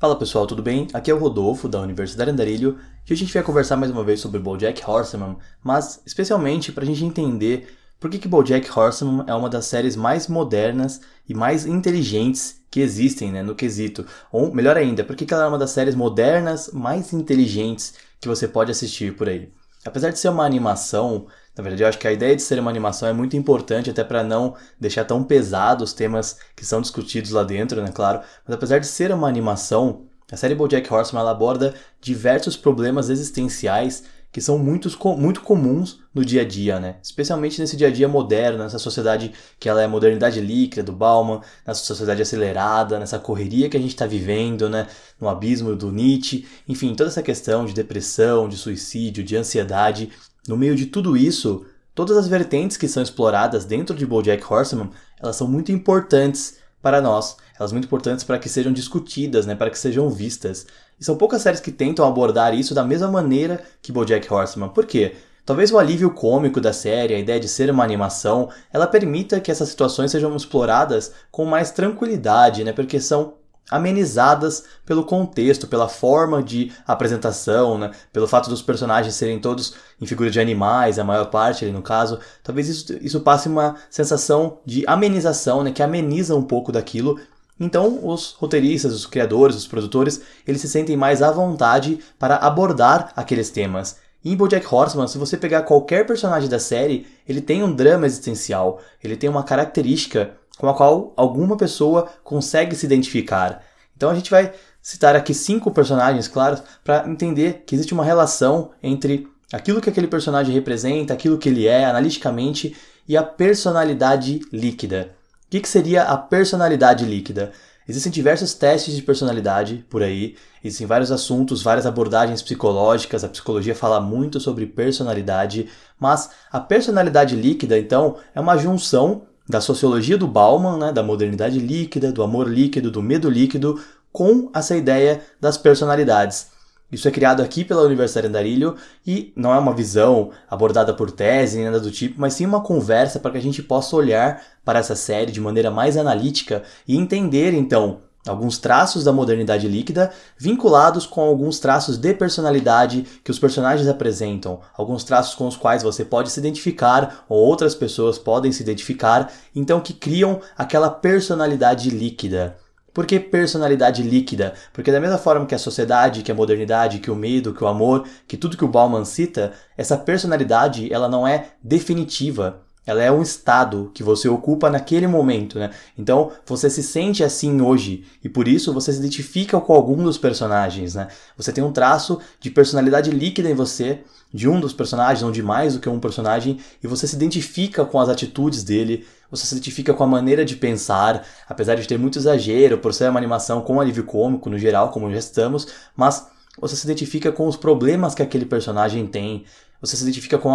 Fala pessoal, tudo bem? Aqui é o Rodolfo da Universidade Andarilho e hoje a gente vai conversar mais uma vez sobre BoJack Horseman, mas especialmente para a gente entender por que, que BoJack Horseman é uma das séries mais modernas e mais inteligentes que existem né, no quesito. Ou melhor ainda, por que, que ela é uma das séries modernas mais inteligentes que você pode assistir por aí. Apesar de ser uma animação, na verdade eu acho que a ideia de ser uma animação é muito importante até para não deixar tão pesados os temas que são discutidos lá dentro, né, claro. Mas apesar de ser uma animação, a série BoJack Horseman ela aborda diversos problemas existenciais que são muito comuns no dia a dia, né? Especialmente nesse dia a dia moderno, nessa sociedade que ela é modernidade líquida do Bauman, nessa sociedade acelerada, nessa correria que a gente está vivendo, né? No abismo do Nietzsche, enfim, toda essa questão de depressão, de suicídio, de ansiedade. No meio de tudo isso, todas as vertentes que são exploradas dentro de BoJack Horseman, elas são muito importantes para nós. Elas são muito importantes para que sejam discutidas, né, para que sejam vistas. E são poucas séries que tentam abordar isso da mesma maneira que BoJack Horseman. Por quê? Talvez o alívio cômico da série, a ideia de ser uma animação, ela permita que essas situações sejam exploradas com mais tranquilidade, né? Porque são amenizadas pelo contexto, pela forma de apresentação, né? pelo fato dos personagens serem todos em figura de animais, a maior parte ali no caso. Talvez isso, isso passe uma sensação de amenização, né? que ameniza um pouco daquilo. Então, os roteiristas, os criadores, os produtores, eles se sentem mais à vontade para abordar aqueles temas. em BoJack Horseman, se você pegar qualquer personagem da série, ele tem um drama existencial, ele tem uma característica com a qual alguma pessoa consegue se identificar. Então a gente vai citar aqui cinco personagens, claro, para entender que existe uma relação entre aquilo que aquele personagem representa, aquilo que ele é analiticamente e a personalidade líquida. O que, que seria a personalidade líquida? Existem diversos testes de personalidade por aí, existem vários assuntos, várias abordagens psicológicas, a psicologia fala muito sobre personalidade, mas a personalidade líquida, então, é uma junção da sociologia do Bauman, né, da modernidade líquida, do amor líquido, do medo líquido, com essa ideia das personalidades. Isso é criado aqui pela Universidade Andarilho e não é uma visão abordada por tese, nem nada do tipo, mas sim uma conversa para que a gente possa olhar para essa série de maneira mais analítica e entender então alguns traços da modernidade líquida vinculados com alguns traços de personalidade que os personagens apresentam, alguns traços com os quais você pode se identificar ou outras pessoas podem se identificar, então que criam aquela personalidade líquida. Por que personalidade líquida? Porque da mesma forma que a sociedade, que a modernidade, que o medo, que o amor, que tudo que o Bauman cita, essa personalidade ela não é definitiva. Ela é um estado que você ocupa naquele momento, né? Então, você se sente assim hoje e por isso você se identifica com algum dos personagens, né? Você tem um traço de personalidade líquida em você, de um dos personagens, ou de mais do que um personagem, e você se identifica com as atitudes dele, você se identifica com a maneira de pensar, apesar de ter muito exagero, por ser uma animação com alívio cômico no geral, como já estamos, mas você se identifica com os problemas que aquele personagem tem, você se identifica com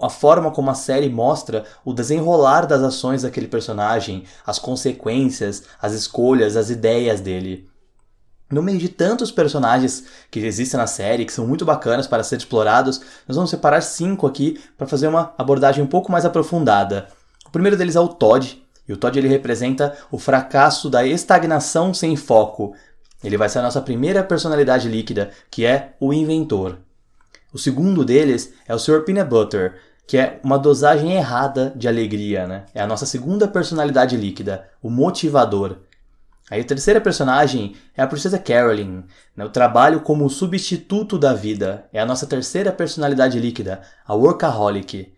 a, a, forma como a série mostra o desenrolar das ações daquele personagem, as consequências, as escolhas, as ideias dele. No meio de tantos personagens que existem na série, que são muito bacanas para ser explorados, nós vamos separar cinco aqui para fazer uma abordagem um pouco mais aprofundada. O primeiro deles é o Todd, e o Todd ele representa o fracasso da estagnação sem foco. Ele vai ser a nossa primeira personalidade líquida, que é o inventor. O segundo deles é o Sr. Peanut Butter, que é uma dosagem errada de alegria, né? É a nossa segunda personalidade líquida, o motivador. Aí a terceira personagem é a Princesa Carolyn, né? o trabalho como substituto da vida. É a nossa terceira personalidade líquida, a Workaholic.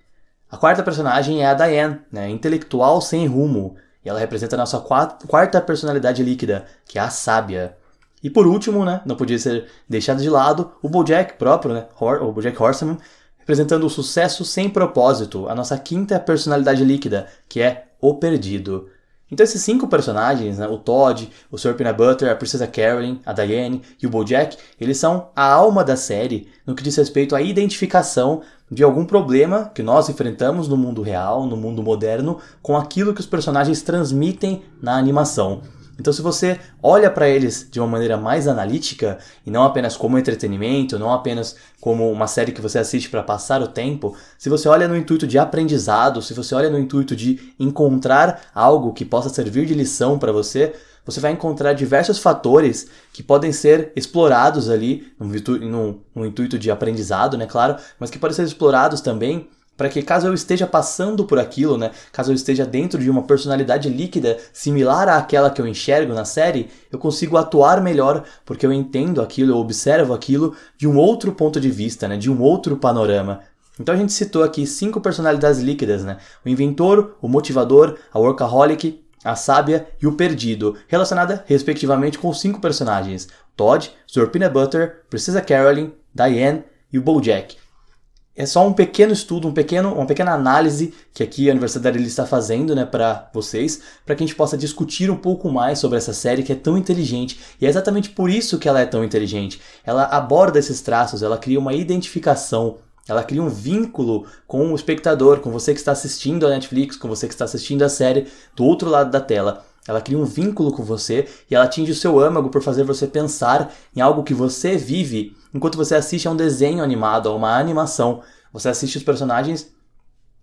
A quarta personagem é a Diane, né? intelectual sem rumo, e ela representa a nossa quarta personalidade líquida, que é a sábia. E por último, né, não podia ser deixado de lado, o Bojack próprio, né, o Bojack Horseman, representando o sucesso sem propósito, a nossa quinta personalidade líquida, que é o perdido. Então esses cinco personagens, né, o Todd, o Sr. Peanut Butter, a Princesa Carolyn, a Diane e o Bojack, eles são a alma da série no que diz respeito à identificação de algum problema que nós enfrentamos no mundo real, no mundo moderno, com aquilo que os personagens transmitem na animação. Então, se você olha para eles de uma maneira mais analítica e não apenas como entretenimento, não apenas como uma série que você assiste para passar o tempo, se você olha no intuito de aprendizado, se você olha no intuito de encontrar algo que possa servir de lição para você, você vai encontrar diversos fatores que podem ser explorados ali, no, no intuito de aprendizado, né, claro, mas que podem ser explorados também para que caso eu esteja passando por aquilo, né, caso eu esteja dentro de uma personalidade líquida similar àquela que eu enxergo na série, eu consigo atuar melhor porque eu entendo aquilo, eu observo aquilo de um outro ponto de vista, né, de um outro panorama. Então a gente citou aqui cinco personalidades líquidas, né? O inventor, o motivador, a workaholic, a sábia e o perdido, relacionada respectivamente com cinco personagens: Todd, Sr. Peanut Butter, Princesa Carolyn, Diane e o Bojack. É só um pequeno estudo, um pequeno, uma pequena análise que aqui a Universidade está fazendo né, para vocês, para que a gente possa discutir um pouco mais sobre essa série que é tão inteligente. E é exatamente por isso que ela é tão inteligente. Ela aborda esses traços, ela cria uma identificação, ela cria um vínculo com o espectador, com você que está assistindo a Netflix, com você que está assistindo a série do outro lado da tela. Ela cria um vínculo com você e ela atinge o seu âmago por fazer você pensar em algo que você vive enquanto você assiste a um desenho animado, a uma animação. Você assiste os personagens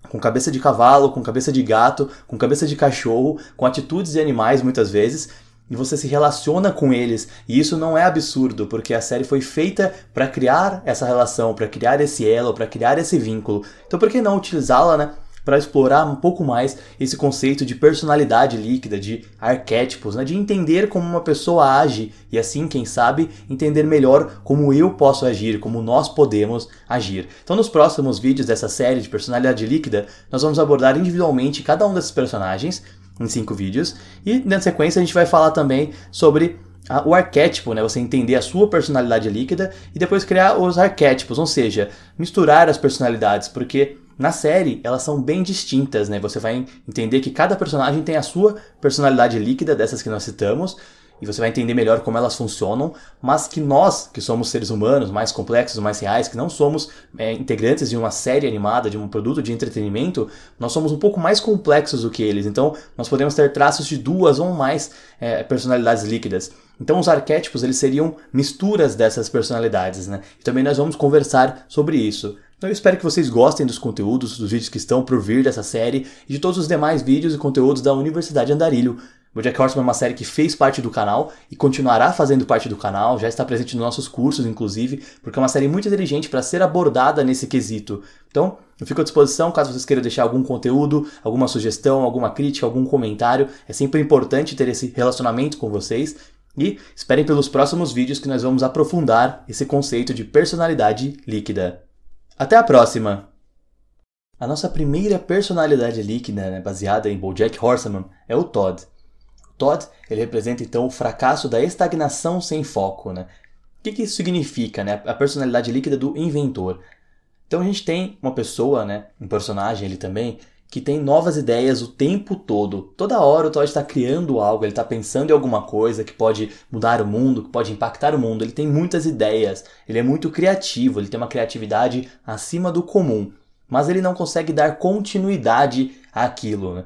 com cabeça de cavalo, com cabeça de gato, com cabeça de cachorro, com atitudes de animais muitas vezes, e você se relaciona com eles. E isso não é absurdo, porque a série foi feita para criar essa relação, para criar esse elo, para criar esse vínculo. Então por que não utilizá-la, né? Para explorar um pouco mais esse conceito de personalidade líquida, de arquétipos, né? de entender como uma pessoa age e assim, quem sabe, entender melhor como eu posso agir, como nós podemos agir. Então, nos próximos vídeos dessa série de personalidade líquida, nós vamos abordar individualmente cada um desses personagens em cinco vídeos e na sequência a gente vai falar também sobre o arquétipo, né? Você entender a sua personalidade líquida e depois criar os arquétipos, ou seja, misturar as personalidades, porque na série, elas são bem distintas, né? Você vai entender que cada personagem tem a sua personalidade líquida, dessas que nós citamos, e você vai entender melhor como elas funcionam, mas que nós, que somos seres humanos mais complexos, mais reais, que não somos é, integrantes de uma série animada, de um produto de entretenimento, nós somos um pouco mais complexos do que eles. Então, nós podemos ter traços de duas ou mais é, personalidades líquidas. Então, os arquétipos eles seriam misturas dessas personalidades, né? E também nós vamos conversar sobre isso. Então eu espero que vocês gostem dos conteúdos, dos vídeos que estão por vir dessa série e de todos os demais vídeos e conteúdos da Universidade Andarilho. O Jack Horseman é uma série que fez parte do canal e continuará fazendo parte do canal, já está presente nos nossos cursos, inclusive, porque é uma série muito inteligente para ser abordada nesse quesito. Então, eu fico à disposição caso vocês queiram deixar algum conteúdo, alguma sugestão, alguma crítica, algum comentário. É sempre importante ter esse relacionamento com vocês. E esperem pelos próximos vídeos que nós vamos aprofundar esse conceito de personalidade líquida. Até a próxima! A nossa primeira personalidade líquida, né, baseada em BoJack Horseman, é o Todd. O Todd ele representa então o fracasso da estagnação sem foco. Né? O que, que isso significa? Né? A personalidade líquida do inventor. Então a gente tem uma pessoa, né, um personagem ele também, que tem novas ideias o tempo todo. Toda hora o Todd está criando algo, ele está pensando em alguma coisa que pode mudar o mundo, que pode impactar o mundo. Ele tem muitas ideias, ele é muito criativo, ele tem uma criatividade acima do comum, mas ele não consegue dar continuidade àquilo. Né?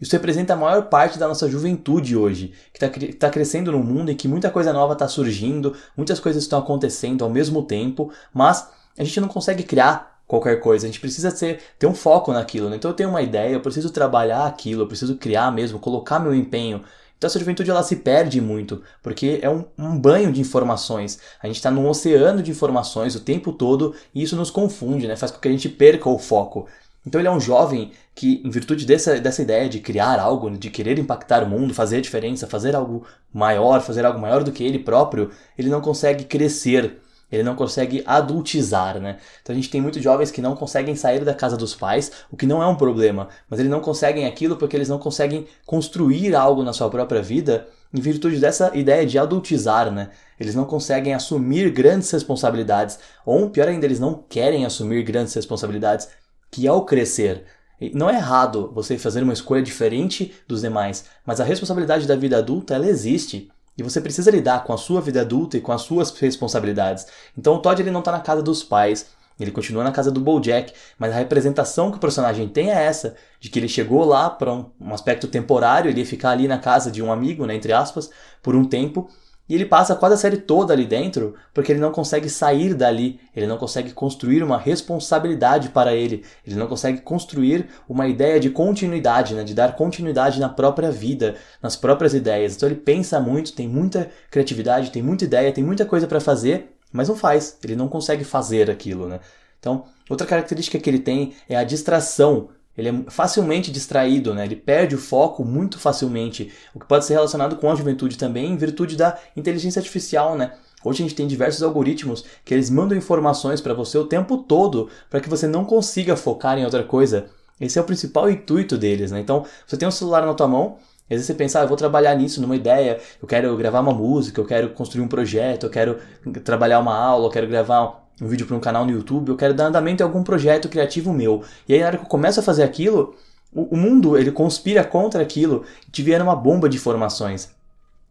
Isso representa a maior parte da nossa juventude hoje, que está tá crescendo num mundo em que muita coisa nova está surgindo, muitas coisas estão acontecendo ao mesmo tempo, mas a gente não consegue criar qualquer coisa. A gente precisa ter, ter um foco naquilo. Né? Então eu tenho uma ideia, eu preciso trabalhar aquilo, eu preciso criar mesmo, colocar meu empenho. Então essa juventude ela se perde muito, porque é um, um banho de informações. A gente está num oceano de informações o tempo todo e isso nos confunde, né? faz com que a gente perca o foco. Então ele é um jovem que, em virtude dessa, dessa ideia de criar algo, de querer impactar o mundo, fazer diferença, fazer algo maior, fazer algo maior do que ele próprio, ele não consegue crescer ele não consegue adultizar, né? Então a gente tem muitos jovens que não conseguem sair da casa dos pais, o que não é um problema, mas eles não conseguem aquilo porque eles não conseguem construir algo na sua própria vida em virtude dessa ideia de adultizar, né? Eles não conseguem assumir grandes responsabilidades, ou pior ainda, eles não querem assumir grandes responsabilidades, que ao crescer, não é errado você fazer uma escolha diferente dos demais, mas a responsabilidade da vida adulta ela existe. E você precisa lidar com a sua vida adulta e com as suas responsabilidades. Então o Todd ele não está na casa dos pais, ele continua na casa do Bojack, mas a representação que o personagem tem é essa, de que ele chegou lá para um, um, aspecto temporário, ele ia ficar ali na casa de um amigo, né, entre aspas, por um tempo, E ele passa quase a série toda ali dentro porque ele não consegue sair dali, ele não consegue construir uma responsabilidade para ele, ele não consegue construir uma ideia de continuidade, né? de dar continuidade na própria vida, nas próprias ideias. Então ele pensa muito, tem muita criatividade, tem muita ideia, tem muita coisa para fazer, mas não faz, ele não consegue fazer aquilo. Né? Então, outra característica que ele tem é a distração ele é facilmente distraído, né? ele perde o foco muito facilmente, o que pode ser relacionado com a juventude também, em virtude da inteligência artificial. Né? Hoje a gente tem diversos algoritmos que eles mandam informações para você o tempo todo para que você não consiga focar em outra coisa. Esse é o principal intuito deles. Né? Então, você tem um celular na tua mão, às vezes você pensa, ah, eu vou trabalhar nisso, numa ideia, eu quero gravar uma música, eu quero construir um projeto, eu quero trabalhar uma aula, eu quero gravar um vídeo para um canal no YouTube, eu quero dar andamento em algum projeto criativo meu. E aí na hora que eu começo a fazer aquilo, o, o mundo ele conspira contra aquilo e te vier uma bomba de informações.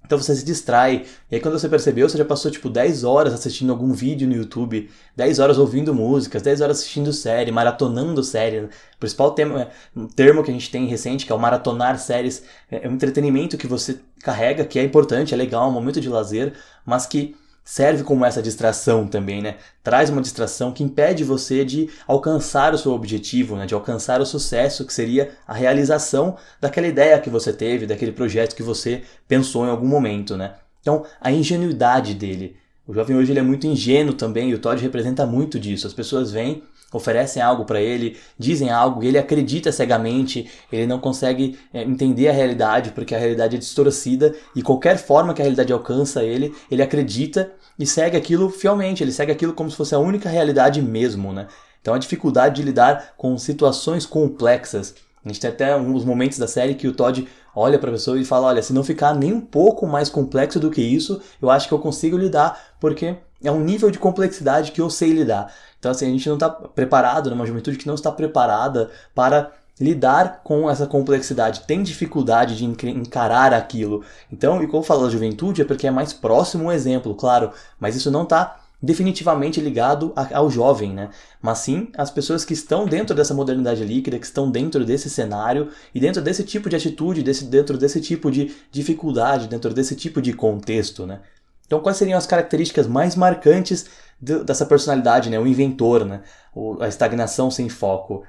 Então você se distrai. E aí quando você percebeu, você já passou tipo 10 horas assistindo algum vídeo no YouTube, 10 horas ouvindo músicas, 10 horas assistindo série, maratonando série. O principal tema, um termo que a gente tem recente, que é o maratonar séries, é um entretenimento que você carrega, que é importante, é legal, é um momento de lazer, mas que serve como essa distração também, né? Traz uma distração que impede você de alcançar o seu objetivo, né? De alcançar o sucesso, que seria a realização daquela ideia que você teve, daquele projeto que você pensou em algum momento, né? Então, a ingenuidade dele. O jovem hoje ele é muito ingênuo também, e o Todd representa muito disso. As pessoas vêm oferecem algo para ele, dizem algo e ele acredita cegamente, ele não consegue é, entender a realidade porque a realidade é distorcida e qualquer forma que a realidade alcança ele, ele acredita e segue aquilo fielmente, ele segue aquilo como se fosse a única realidade mesmo, né? Então a dificuldade de lidar com situações complexas. A gente tem até uns momentos da série que o Todd olha para a pessoa e fala: Olha, se não ficar nem um pouco mais complexo do que isso, eu acho que eu consigo lidar, porque é um nível de complexidade que eu sei lidar. Então, assim, a gente não está preparado, numa juventude que não está preparada para lidar com essa complexidade, tem dificuldade de encarar aquilo. Então, e como falo da juventude, é porque é mais próximo um exemplo, claro, mas isso não está definitivamente ligado ao jovem, né? Mas sim as pessoas que estão dentro dessa modernidade líquida, que estão dentro desse cenário e dentro desse tipo de atitude, desse, dentro desse tipo de dificuldade, dentro desse tipo de contexto, né? Então, quais seriam as características mais marcantes dessa personalidade, né? O inventor, né? O, a estagnação sem foco.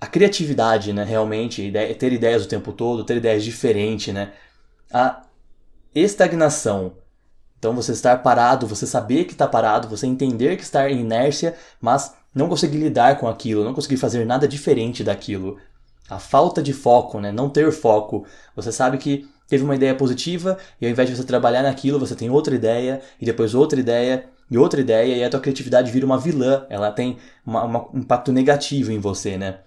A criatividade, né? Realmente, ideia, ter ideias o tempo todo, ter ideias diferentes, né? A estagnação. Então, você estar parado, você saber que está parado, você entender que está em inércia, mas não conseguir lidar com aquilo, não conseguir fazer nada diferente daquilo. A falta de foco, né? Não ter foco. Você sabe que teve uma ideia positiva e ao invés de você trabalhar naquilo, você tem outra ideia e depois outra ideia e outra ideia e a tua criatividade vira uma vilã, ela tem uma, uma, um impacto negativo em você, né?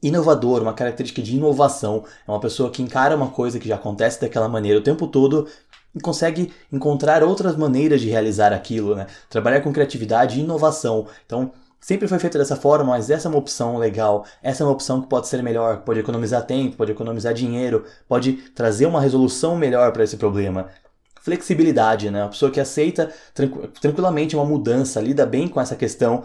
Inovador, uma característica de inovação, é uma pessoa que encara uma coisa que já acontece daquela maneira o tempo todo e consegue encontrar outras maneiras de realizar aquilo, né? Trabalhar com criatividade e inovação. Então, sempre foi feito dessa forma, mas essa é uma opção legal, essa é uma opção que pode ser melhor, pode economizar tempo, pode economizar dinheiro, pode trazer uma resolução melhor para esse problema. Flexibilidade, né? Uma pessoa que aceita tranquilamente uma mudança, lida bem com essa questão,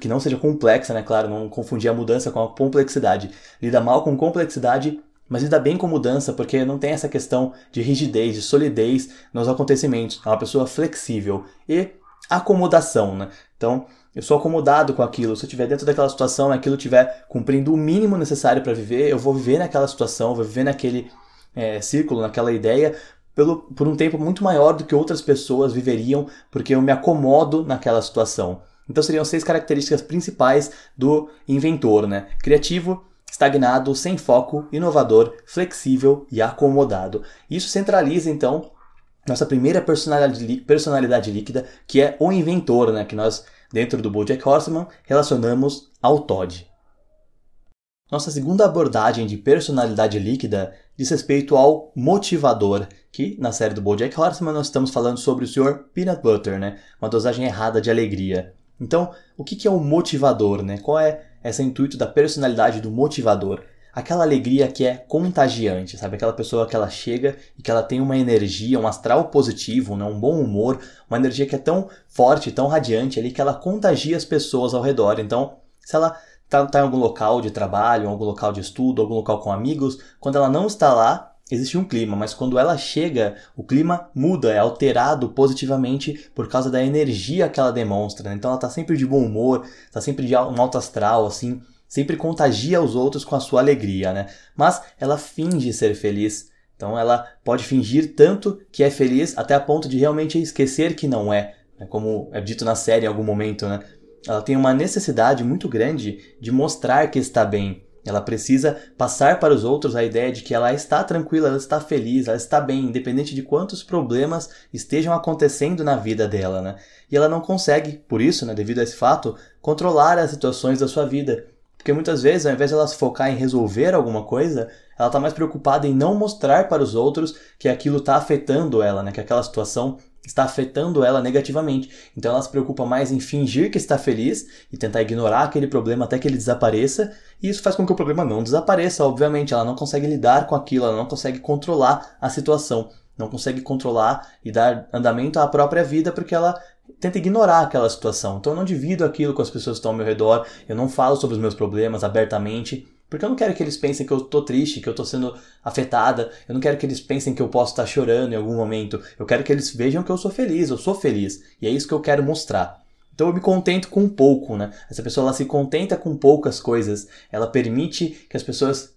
que não seja complexa, né? Claro, não confundir a mudança com a complexidade. Lida mal com complexidade, mas lida bem com mudança, porque não tem essa questão de rigidez, de solidez nos acontecimentos. É uma pessoa flexível. E acomodação, né? Então, eu sou acomodado com aquilo. Se eu estiver dentro daquela situação, aquilo estiver cumprindo o mínimo necessário para viver, eu vou viver naquela situação, vou viver naquele é, círculo, naquela ideia, pelo, por um tempo muito maior do que outras pessoas viveriam, porque eu me acomodo naquela situação. Então seriam seis características principais do inventor, né? Criativo, estagnado, sem foco, inovador, flexível e acomodado. Isso centraliza então nossa primeira personalidade, personalidade líquida, que é o inventor, né? Que nós dentro do BoJack Horseman, relacionamos ao Todd. Nossa segunda abordagem de personalidade líquida diz respeito ao motivador, que na série do BoJack Horseman nós estamos falando sobre o Sr. Peanut Butter, né? Uma dosagem errada de alegria. Então, o que é o motivador, né? Qual é esse intuito da personalidade do motivador? Aquela alegria que é contagiante, sabe? Aquela pessoa que ela chega e que ela tem uma energia, um astral positivo, né? um bom humor, uma energia que é tão forte, tão radiante ali que ela contagia as pessoas ao redor. Então, se ela está tá em algum local de trabalho, algum local de estudo, algum local com amigos, quando ela não está lá, existe um clima, mas quando ela chega, o clima muda, é alterado positivamente por causa da energia que ela demonstra. Né? Então ela tá sempre de bom humor, tá sempre de um alto astral, assim, sempre contagia os outros com a sua alegria, né? Mas ela finge ser feliz. Então ela pode fingir tanto que é feliz até a ponto de realmente esquecer que não é, né? como é dito na série em algum momento, né? Ela tem uma necessidade muito grande de mostrar que está bem, ela precisa passar para os outros a ideia de que ela está tranquila, ela está feliz, ela está bem, independente de quantos problemas estejam acontecendo na vida dela, né? E ela não consegue, por isso, né, devido a esse fato, controlar as situações da sua vida. Porque muitas vezes, ao invés de ela se focar em resolver alguma coisa, ela está mais preocupada em não mostrar para os outros que aquilo está afetando ela, né? Que aquela situação está afetando ela negativamente. Então ela se preocupa mais em fingir que está feliz e tentar ignorar aquele problema até que ele desapareça, e isso faz com que o problema não desapareça, obviamente. Ela não consegue lidar com aquilo, ela não consegue controlar a situação, não consegue controlar e dar andamento à própria vida porque ela tenta ignorar aquela situação. Então eu não divido aquilo com as pessoas que estão ao meu redor, eu não falo sobre os meus problemas abertamente. Porque eu não quero que eles pensem que eu tô triste, que eu tô sendo afetada. Eu não quero que eles pensem que eu posso estar chorando em algum momento. Eu quero que eles vejam que eu sou feliz, eu sou feliz. E é isso que eu quero mostrar. Então eu me contento com pouco, né? Essa pessoa ela se contenta com poucas coisas. Ela permite que as pessoas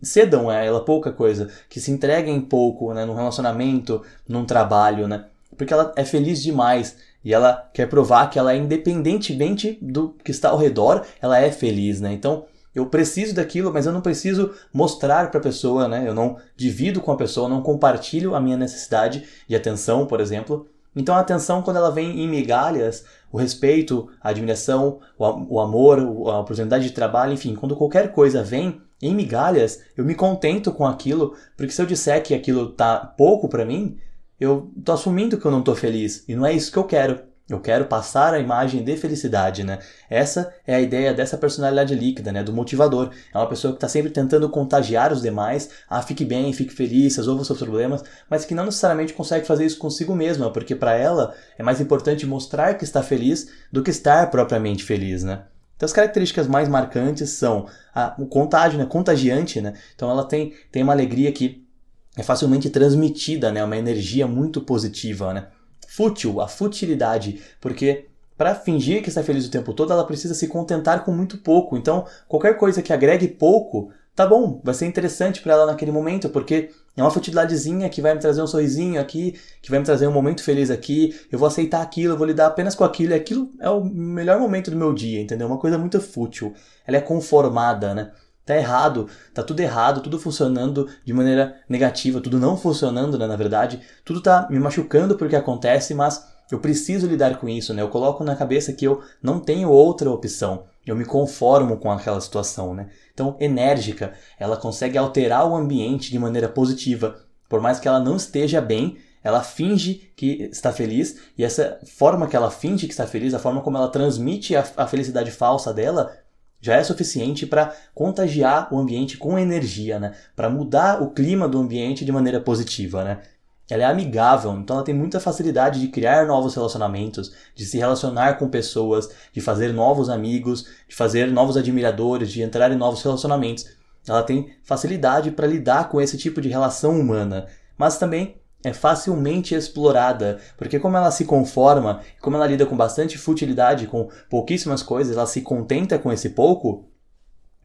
cedam a ela pouca coisa, que se entreguem pouco, né? Num relacionamento, num trabalho, né? Porque ela é feliz demais e ela quer provar que ela é independentemente do que está ao redor, ela é feliz, né? Então eu preciso daquilo, mas eu não preciso mostrar para a pessoa, né? Eu não divido com a pessoa, não compartilho a minha necessidade de atenção, por exemplo. Então a atenção, quando ela vem em migalhas, o respeito, a admiração, o, amor, a oportunidade de trabalho, enfim, quando qualquer coisa vem em migalhas, eu me contento com aquilo, porque se eu disser que aquilo tá pouco para mim, eu tô assumindo que eu não tô feliz, e não é isso que eu quero. Eu quero passar a imagem de felicidade, né? Essa é a ideia dessa personalidade líquida, né? Do motivador. É uma pessoa que está sempre tentando contagiar os demais. Ah, fique bem, fique feliz, resolva seus problemas, mas que não necessariamente consegue fazer isso consigo mesma, porque para ela é mais importante mostrar que está feliz do que estar propriamente feliz, né? Então as características mais marcantes são a, o contágio, né? Contagiante, né? Então ela tem, tem uma alegria que é facilmente transmitida, né? Uma energia muito positiva, né? fútil, a futilidade, porque para fingir que está feliz o tempo todo, ela precisa se contentar com muito pouco. Então, qualquer coisa que agregue pouco, tá bom, vai ser interessante para ela naquele momento, porque é uma futilidadezinha que vai me trazer um sorrisinho aqui, que vai me trazer um momento feliz aqui, eu vou aceitar aquilo, eu vou lidar apenas com aquilo, e aquilo é o melhor momento do meu dia, entendeu? Uma coisa muito fútil. Ela é conformada, né? Tá errado, tá tudo errado, tudo funcionando de maneira negativa, tudo não funcionando, né, na verdade, tudo tá me machucando porque acontece, mas eu preciso lidar com isso, né? Eu coloco na cabeça que eu não tenho outra opção. Eu me conformo com aquela situação, né? Então, enérgica, ela consegue alterar o ambiente de maneira positiva. Por mais que ela não esteja bem, ela finge que está feliz e essa forma que ela finge que está feliz, a forma como ela transmite a, a felicidade falsa dela, já é suficiente para contagiar o ambiente com energia, né? Para mudar o clima do ambiente de maneira positiva, né? Ela é amigável, então ela tem muita facilidade de criar novos relacionamentos, de se relacionar com pessoas, de fazer novos amigos, de fazer novos admiradores, de entrar em novos relacionamentos. Ela tem facilidade para lidar com esse tipo de relação humana, mas também é facilmente explorada, porque como ela se conforma, como ela lida com bastante futilidade, com pouquíssimas coisas, ela se contenta com esse pouco,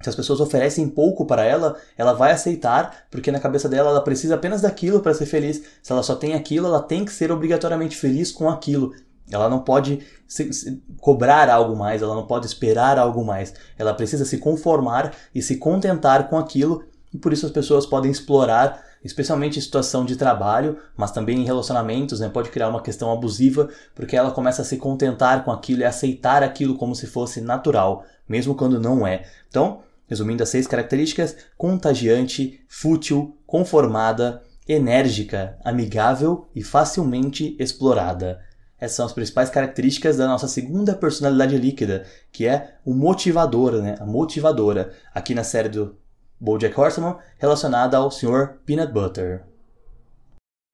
se as pessoas oferecem pouco para ela, ela vai aceitar, porque na cabeça dela ela precisa apenas daquilo para ser feliz. Se ela só tem aquilo, ela tem que ser obrigatoriamente feliz com aquilo. Ela não pode se, se, cobrar algo mais, ela não pode esperar algo mais. Ela precisa se conformar e se contentar com aquilo, e por isso as pessoas podem explorar especialmente em situação de trabalho, mas também em relacionamentos, né? Pode criar uma questão abusiva, porque ela começa a se contentar com aquilo e aceitar aquilo como se fosse natural, mesmo quando não é. Então, resumindo as seis características: contagiante, fútil, conformada, enérgica, amigável e facilmente explorada. Essas são as principais características da nossa segunda personalidade líquida, que é o motivador, né? A motivadora. Aqui na série do BoJack Horseman relacionada ao Sr. Peanut Butter.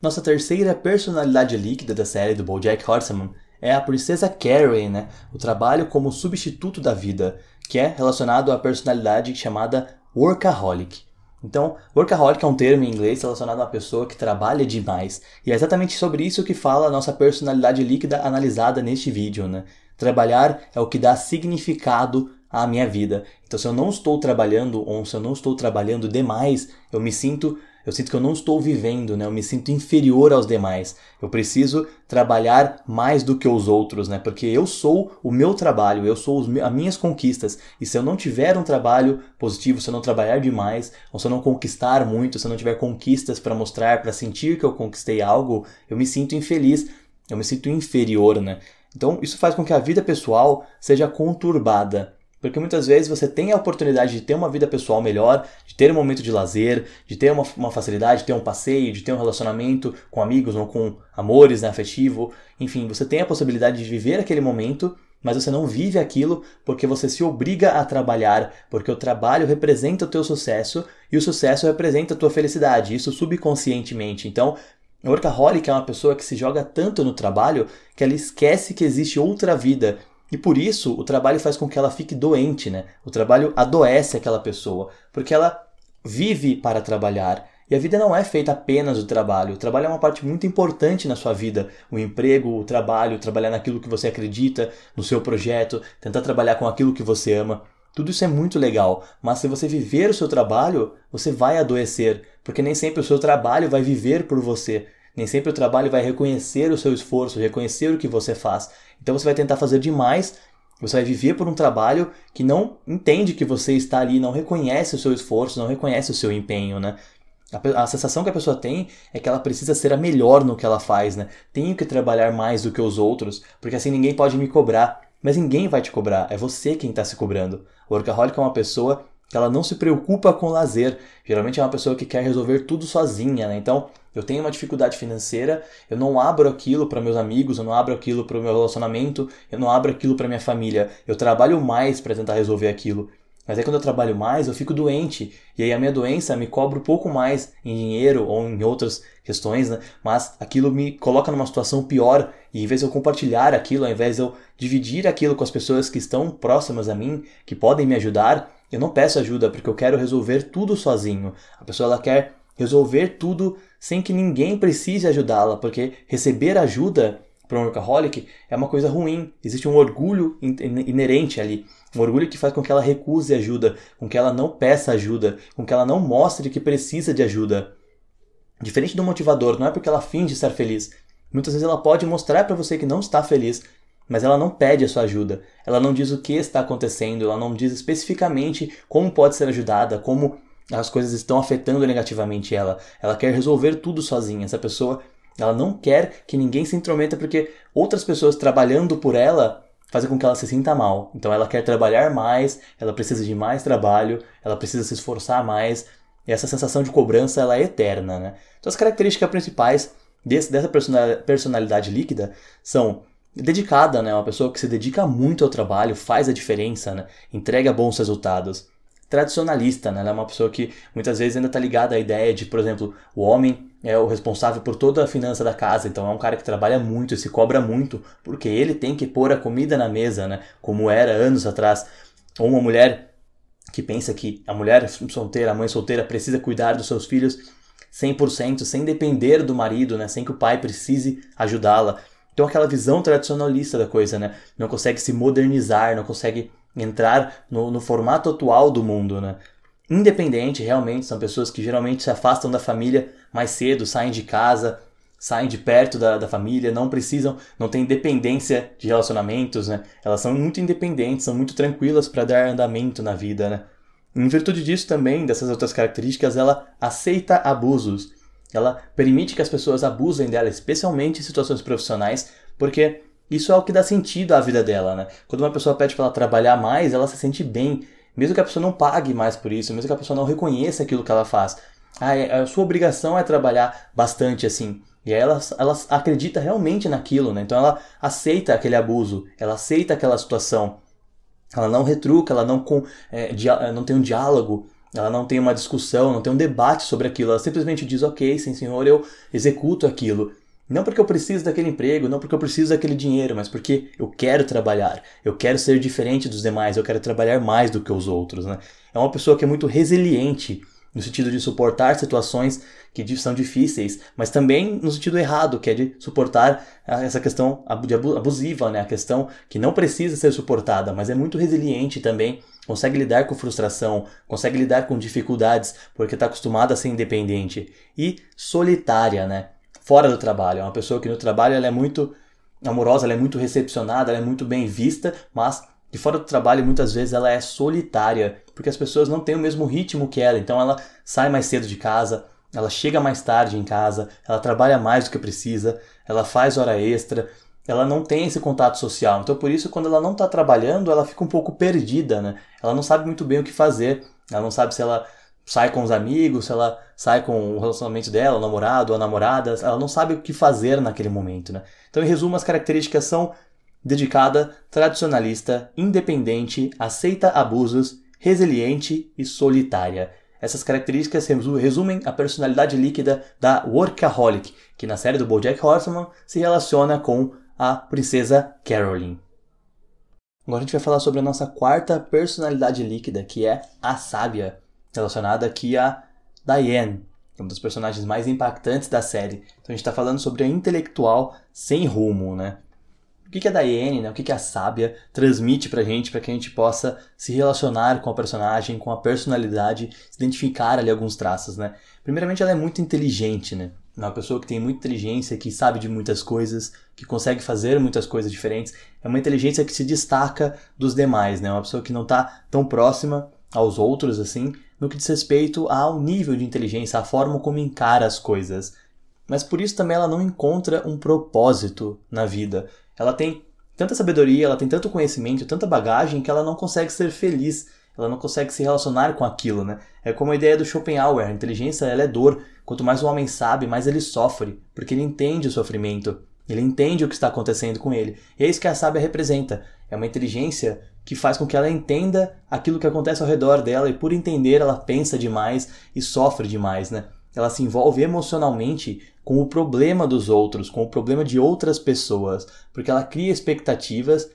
Nossa terceira personalidade líquida da série do BoJack Horseman é a princesa Carrie, né? O trabalho como substituto da vida, que é relacionado à personalidade chamada workaholic. Então, workaholic é um termo em inglês relacionado a uma pessoa que trabalha demais. E é exatamente sobre isso que fala a nossa personalidade líquida analisada neste vídeo, né? Trabalhar é o que dá significado à minha vida. Então, se eu não estou trabalhando ou se eu não estou trabalhando demais, eu me sinto eu sinto que eu não estou vivendo, né? Eu me sinto inferior aos demais. Eu preciso trabalhar mais do que os outros, né? Porque eu sou o meu trabalho, eu sou as minhas conquistas. E se eu não tiver um trabalho positivo, se eu não trabalhar demais, ou se eu não conquistar muito, se eu não tiver conquistas para mostrar, para sentir que eu conquistei algo, eu me sinto infeliz, eu me sinto inferior, né? Então, isso faz com que a vida pessoal seja conturbada. Porque muitas vezes você tem a oportunidade de ter uma vida pessoal melhor, de ter um momento de lazer, de ter uma, uma facilidade, de ter um passeio, de ter um relacionamento com amigos ou com amores, né, afetivo. Enfim, você tem a possibilidade de viver aquele momento, mas você não vive aquilo porque você se obriga a trabalhar, porque o trabalho representa o teu sucesso e o sucesso representa a tua felicidade, isso subconscientemente. Então, o workaholic é uma pessoa que se joga tanto no trabalho que ela esquece que existe outra vida e por isso o trabalho faz com que ela fique doente, né? O trabalho adoece aquela pessoa, porque ela vive para trabalhar. E a vida não é feita apenas do trabalho. O trabalho é uma parte muito importante na sua vida. O emprego, o trabalho, trabalhar naquilo que você acredita, no seu projeto, tentar trabalhar com aquilo que você ama. Tudo isso é muito legal, mas se você viver o seu trabalho, você vai adoecer, porque nem sempre o seu trabalho vai viver por você. Nem sempre o trabalho vai reconhecer o seu esforço, reconhecer o que você faz. Então você vai tentar fazer demais, você vai viver por um trabalho que não entende que você está ali, não reconhece o seu esforço, não reconhece o seu empenho, né? A, a sensação que a pessoa tem é que ela precisa ser a melhor no que ela faz, né? Tenho que trabalhar mais do que os outros, porque assim ninguém pode me cobrar. Mas ninguém vai te cobrar, é você quem está se cobrando. O workaholic é uma pessoa que ela não se preocupa com lazer. Geralmente é uma pessoa que quer resolver tudo sozinha, né? Então, eu tenho uma dificuldade financeira, eu não abro aquilo para meus amigos, eu não abro aquilo para o meu relacionamento, eu não abro aquilo para minha família. Eu trabalho mais para tentar resolver aquilo. Mas aí quando eu trabalho mais, eu fico doente. E aí a minha doença me cobra um pouco mais em dinheiro ou em outras questões, né? Mas aquilo me coloca numa situação pior. E em vez de eu compartilhar aquilo, ao invés de eu dividir aquilo com as pessoas que estão próximas a mim, que podem me ajudar, eu não peço ajuda porque eu quero resolver tudo sozinho. A pessoa ela quer resolver tudo sem que ninguém precise ajudá-la, porque receber ajuda para um workaholic é uma coisa ruim. Existe um orgulho inerente ali. Um orgulho que faz com que ela recuse ajuda, com que ela não peça ajuda, com que ela não mostre que precisa de ajuda. Diferente do motivador, não é porque ela finge estar feliz. Muitas vezes ela pode mostrar para você que não está feliz, mas ela não pede a sua ajuda. Ela não diz o que está acontecendo, ela não diz especificamente como pode ser ajudada, como as coisas estão afetando negativamente ela. Ela quer resolver tudo sozinha. Essa pessoa, ela não quer que ninguém se intrometa porque outras pessoas trabalhando por ela fazem com que ela se sinta mal. Então ela quer trabalhar mais, ela precisa de mais trabalho, ela precisa se esforçar mais. E essa sensação de cobrança ela é eterna, né? Então as características principais desse, dessa personalidade líquida são dedicada, né? Uma pessoa que se dedica muito ao trabalho, faz a diferença, né? Entrega bons resultados. Tradicionalista, né? Ela é uma pessoa que muitas vezes ainda está ligada à ideia de, por exemplo, o homem é o responsável por toda a finança da casa, então é um cara que trabalha muito e se cobra muito, porque ele tem que pôr a comida na mesa, né? Como era anos atrás. Ou uma mulher que pensa que a mulher solteira, a mãe solteira, precisa cuidar dos seus filhos 100%, sem depender do marido, né? Sem que o pai precise ajudá-la. Então aquela visão tradicionalista da coisa, né? Não consegue se modernizar, não consegue entrar no, no formato atual do mundo, né? Independente, realmente, são pessoas que geralmente se afastam da família mais cedo, saem de casa, saem de perto da, da família, não precisam, não têm dependência de relacionamentos, né? Elas são muito independentes, são muito tranquilas para dar andamento na vida, né? Em virtude disso também, dessas outras características, ela aceita abusos. Ela permite que as pessoas abusem dela, especialmente em situações profissionais, porque isso é o que dá sentido à vida dela, né? Quando uma pessoa pede para ela trabalhar mais, ela se sente bem, mesmo que a pessoa não pague mais por isso, mesmo que a pessoa não reconheça aquilo que ela faz. Ah, é, a sua obrigação é trabalhar bastante assim. E aí ela, ela acredita realmente naquilo, né? Então ela aceita aquele abuso, ela aceita aquela situação. Ela não retruca, ela não, com, é, não tem um diálogo ela não tem uma discussão, não tem um debate sobre aquilo. Ela simplesmente diz: Ok, sim, senhor, eu executo aquilo. Não porque eu preciso daquele emprego, não porque eu preciso daquele dinheiro, mas porque eu quero trabalhar. Eu quero ser diferente dos demais, eu quero trabalhar mais do que os outros. Né? É uma pessoa que é muito resiliente no sentido de suportar situações que são difíceis, mas também no sentido errado, que é de suportar essa questão abusiva, né? A questão que não precisa ser suportada, mas é muito resiliente também, consegue lidar com frustração, consegue lidar com dificuldades, porque está acostumada a ser independente e solitária, né? Fora do trabalho, é uma pessoa que no trabalho ela é muito amorosa, ela é muito recepcionada, ela é muito bem vista, mas de fora do trabalho muitas vezes ela é solitária, porque as pessoas não têm o mesmo ritmo que ela, então ela sai mais cedo de casa, ela chega mais tarde em casa, ela trabalha mais do que precisa, ela faz hora extra, ela não tem esse contato social. Então por isso quando ela não está trabalhando, ela fica um pouco perdida, né? Ela não sabe muito bem o que fazer, ela não sabe se ela sai com os amigos, se ela sai com o relacionamento dela, o namorado a namorada, ela não sabe o que fazer naquele momento, né? Então, em resumo, as características são dedicada, tradicionalista, independente, aceita abusos, resiliente e solitária. Essas características resumem a personalidade líquida da workaholic, que na série do BoJack Horseman se relaciona com a princesa Caroline. Agora a gente vai falar sobre a nossa quarta personalidade líquida, que é a sábia, relacionada aqui a Diane, é uma das personagens mais impactantes da série. Então a gente está falando sobre a intelectual sem rumo, né? O que, que a Diane, né? o que, que a sábia transmite pra gente, para que a gente possa se relacionar com a personagem, com a personalidade, se identificar ali alguns traços, né? Primeiramente, ela é muito inteligente, né? É uma pessoa que tem muita inteligência, que sabe de muitas coisas, que consegue fazer muitas coisas diferentes. É uma inteligência que se destaca dos demais, né? Uma pessoa que não está tão próxima aos outros, assim, no que diz respeito ao nível de inteligência, à forma como encara as coisas. Mas por isso também ela não encontra um propósito na vida. Ela tem tanta sabedoria, ela tem tanto conhecimento, tanta bagagem que ela não consegue ser feliz, ela não consegue se relacionar com aquilo, né? É como a ideia do Schopenhauer, a inteligência ela é dor. Quanto mais o homem sabe, mais ele sofre, porque ele entende o sofrimento, ele entende o que está acontecendo com ele. E é isso que a sábia representa. É uma inteligência que faz com que ela entenda aquilo que acontece ao redor dela e por entender ela pensa demais e sofre demais, né? Ela se envolve emocionalmente com o problema dos outros, com o problema de outras pessoas, porque ela cria expectativas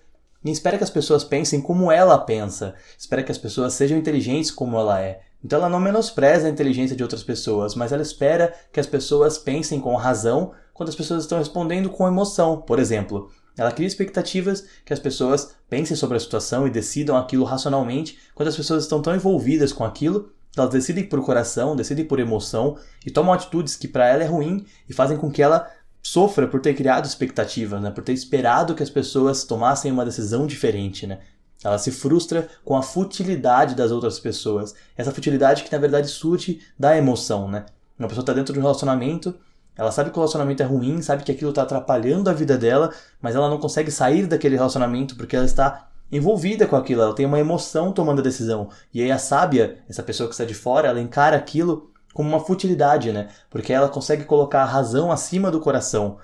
e espera que as pessoas pensem como ela pensa, espera que as pessoas sejam inteligentes como ela é. Então ela não menospreza a inteligência de outras pessoas, mas ela espera que as pessoas pensem com razão quando as pessoas estão respondendo com emoção, por exemplo. Ela cria expectativas que as pessoas pensem sobre a situação e decidam aquilo racionalmente, quando as pessoas estão tão envolvidas com aquilo, elas decidem por coração, decidem por emoção e tomam atitudes que para ela é ruim e fazem com que ela sofra por ter criado expectativas, né? por ter esperado que as pessoas tomassem uma decisão diferente. Né? Ela se frustra com a futilidade das outras pessoas. Essa futilidade que na verdade surge da emoção. Né? Uma pessoa está dentro de um relacionamento ela sabe que o relacionamento é ruim, sabe que aquilo está atrapalhando a vida dela, mas ela não consegue sair daquele relacionamento porque ela está envolvida com aquilo, ela tem uma emoção tomando a decisão. E aí a sábia, essa pessoa que está de fora, ela encara aquilo como uma futilidade, né? Porque ela consegue colocar a razão acima do coração.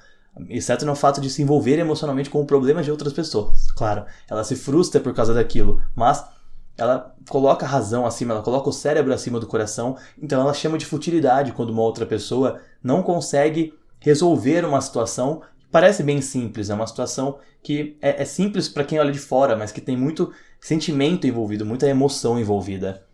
Exceto no fato de se envolver emocionalmente com o problema de outras pessoas. Claro, ela se frustra por causa daquilo, mas ela coloca a razão acima, ela coloca o cérebro acima do coração, então ela chama de futilidade quando uma outra pessoa não consegue resolver uma situação que parece bem simples, é uma situação que é, é simples para quem olha de fora, mas que tem muito sentimento envolvido, muita emoção envolvida.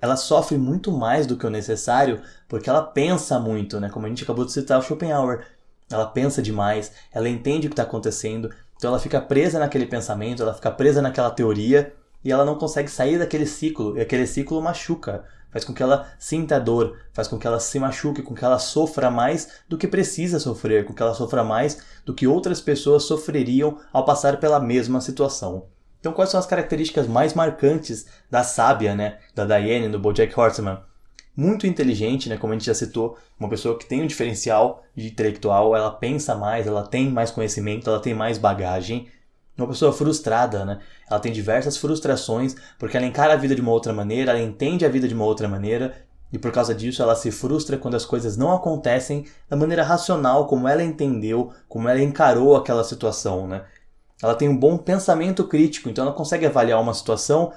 Ela sofre muito mais do que o necessário porque ela pensa muito, né? Como a gente acabou de citar o Schopenhauer. Ela pensa demais, ela entende o que está acontecendo, então ela fica presa naquele pensamento, ela fica presa naquela teoria e ela não consegue sair daquele ciclo, e aquele ciclo machuca, faz com que ela sinta dor, faz com que ela se machuque, com que ela sofra mais do que precisa sofrer, com que ela sofra mais do que outras pessoas sofreriam ao passar pela mesma situação. Então, quais são as características mais marcantes da sábia, né, da Diane no BoJack Horseman? Muito inteligente, né, como a gente já citou, uma pessoa que tem um diferencial de intelectual, ela pensa mais, ela tem mais conhecimento, ela tem mais bagagem, uma pessoa frustrada, né? Ela tem diversas frustrações porque ela encara a vida de uma outra maneira, ela entende a vida de uma outra maneira e por causa disso ela se frustra quando as coisas não acontecem da maneira racional como ela entendeu, como ela encarou aquela situação, né? Ela tem um bom pensamento crítico, então ela consegue avaliar uma situação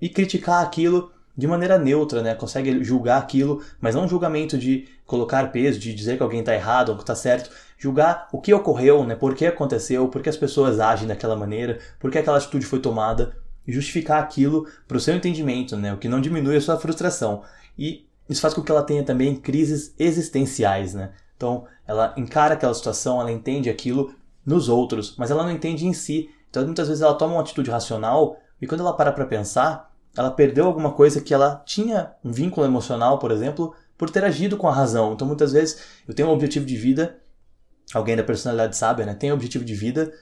e criticar aquilo de maneira neutra, né? Consegue julgar aquilo, mas não um julgamento de colocar peso, de dizer que alguém está errado ou que está certo, julgar o que ocorreu, né? Por que aconteceu, por que as pessoas agem daquela maneira, por que aquela atitude foi tomada, justificar aquilo para o seu entendimento, né? O que não diminui a sua frustração. E isso faz com que ela tenha também crises existenciais, né? Então, ela encara aquela situação, ela entende aquilo nos outros, mas ela não entende em si. Então, muitas vezes ela toma uma atitude racional e quando ela para para pensar, ela perdeu alguma coisa que ela tinha um vínculo emocional, por exemplo, por ter agido com a razão. Então, muitas vezes, eu tenho um objetivo de vida, alguém da personalidade sabe, né? Tem um objetivo de vida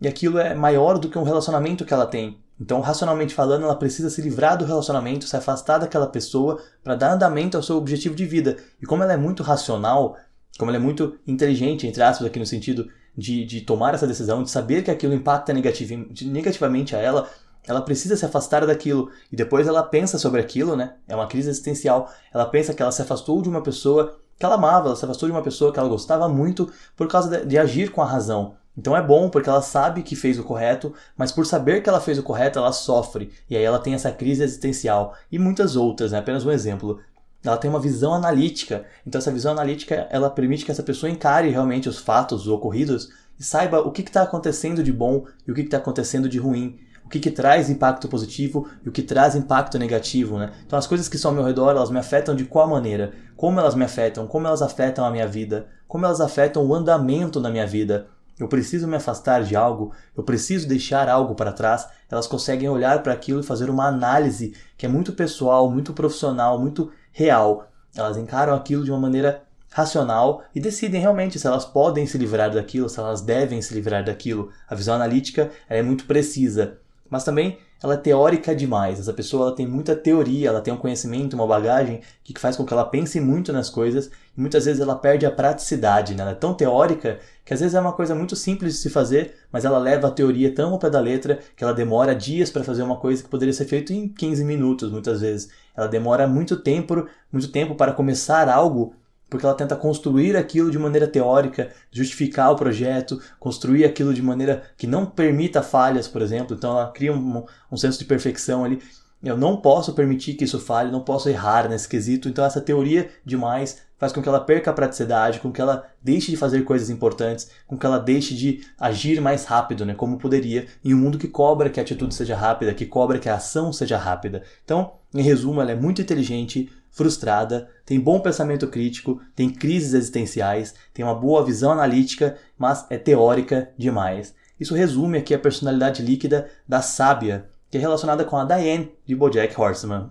e aquilo é maior do que um relacionamento que ela tem. Então, racionalmente falando, ela precisa se livrar do relacionamento, se afastar daquela pessoa para dar andamento ao seu objetivo de vida. E como ela é muito racional, como ela é muito inteligente, entre aspas, aqui no sentido de, de tomar essa decisão, de saber que aquilo impacta negativamente a ela, ela precisa se afastar daquilo. E depois ela pensa sobre aquilo, né? É uma crise existencial. Ela pensa que ela se afastou de uma pessoa que ela amava, ela se afastou de uma pessoa que ela gostava muito por causa de, de agir com a razão. Então é bom porque ela sabe que fez o correto, mas por saber que ela fez o correto, ela sofre. E aí ela tem essa crise existencial. E muitas outras, né? Apenas um exemplo. Ela tem uma visão analítica. Então essa visão analítica, ela permite que essa pessoa encare realmente os fatos ocorridos e saiba o que está acontecendo de bom e o que está acontecendo de ruim que, que traz impacto positivo e o que traz impacto negativo, né? Então as coisas que estão ao meu redor, elas me afetam de qual maneira? Como elas me afetam? Como elas afetam a minha vida? Como elas afetam o andamento da minha vida? Eu preciso me afastar de algo, eu preciso deixar algo para trás. Elas conseguem olhar para aquilo e fazer uma análise que é muito pessoal, muito profissional, muito real. Elas encaram aquilo de uma maneira racional e decidem realmente se elas podem se livrar daquilo, se elas devem se livrar daquilo. A visão analítica é muito precisa mas também ela é teórica demais. Essa pessoa ela tem muita teoria, ela tem um conhecimento, uma bagagem que faz com que ela pense muito nas coisas e muitas vezes ela perde a praticidade. Né? Ela é tão teórica que às vezes é uma coisa muito simples de se fazer, mas ela leva a teoria tão ao pé da letra que ela demora dias para fazer uma coisa que poderia ser feita em 15 minutos, muitas vezes. Ela demora muito tempo, muito tempo para começar algo porque ela tenta construir aquilo de maneira teórica, justificar o projeto, construir aquilo de maneira que não permita falhas, por exemplo. Então ela cria um, um senso de perfeição ali. Eu não posso permitir que isso falhe, não posso errar nesse quesito. Então essa teoria demais faz com que ela perca a praticidade, com que ela deixe de fazer coisas importantes, com que ela deixe de agir mais rápido, né, como poderia, em um mundo que cobra que a atitude seja rápida, que cobra que a ação seja rápida. Então, em resumo, ela é muito inteligente, frustrada, tem bom pensamento crítico, tem crises existenciais, tem uma boa visão analítica, mas é teórica demais. Isso resume aqui a personalidade líquida da sábia, que é relacionada com a Diane de BoJack Horseman.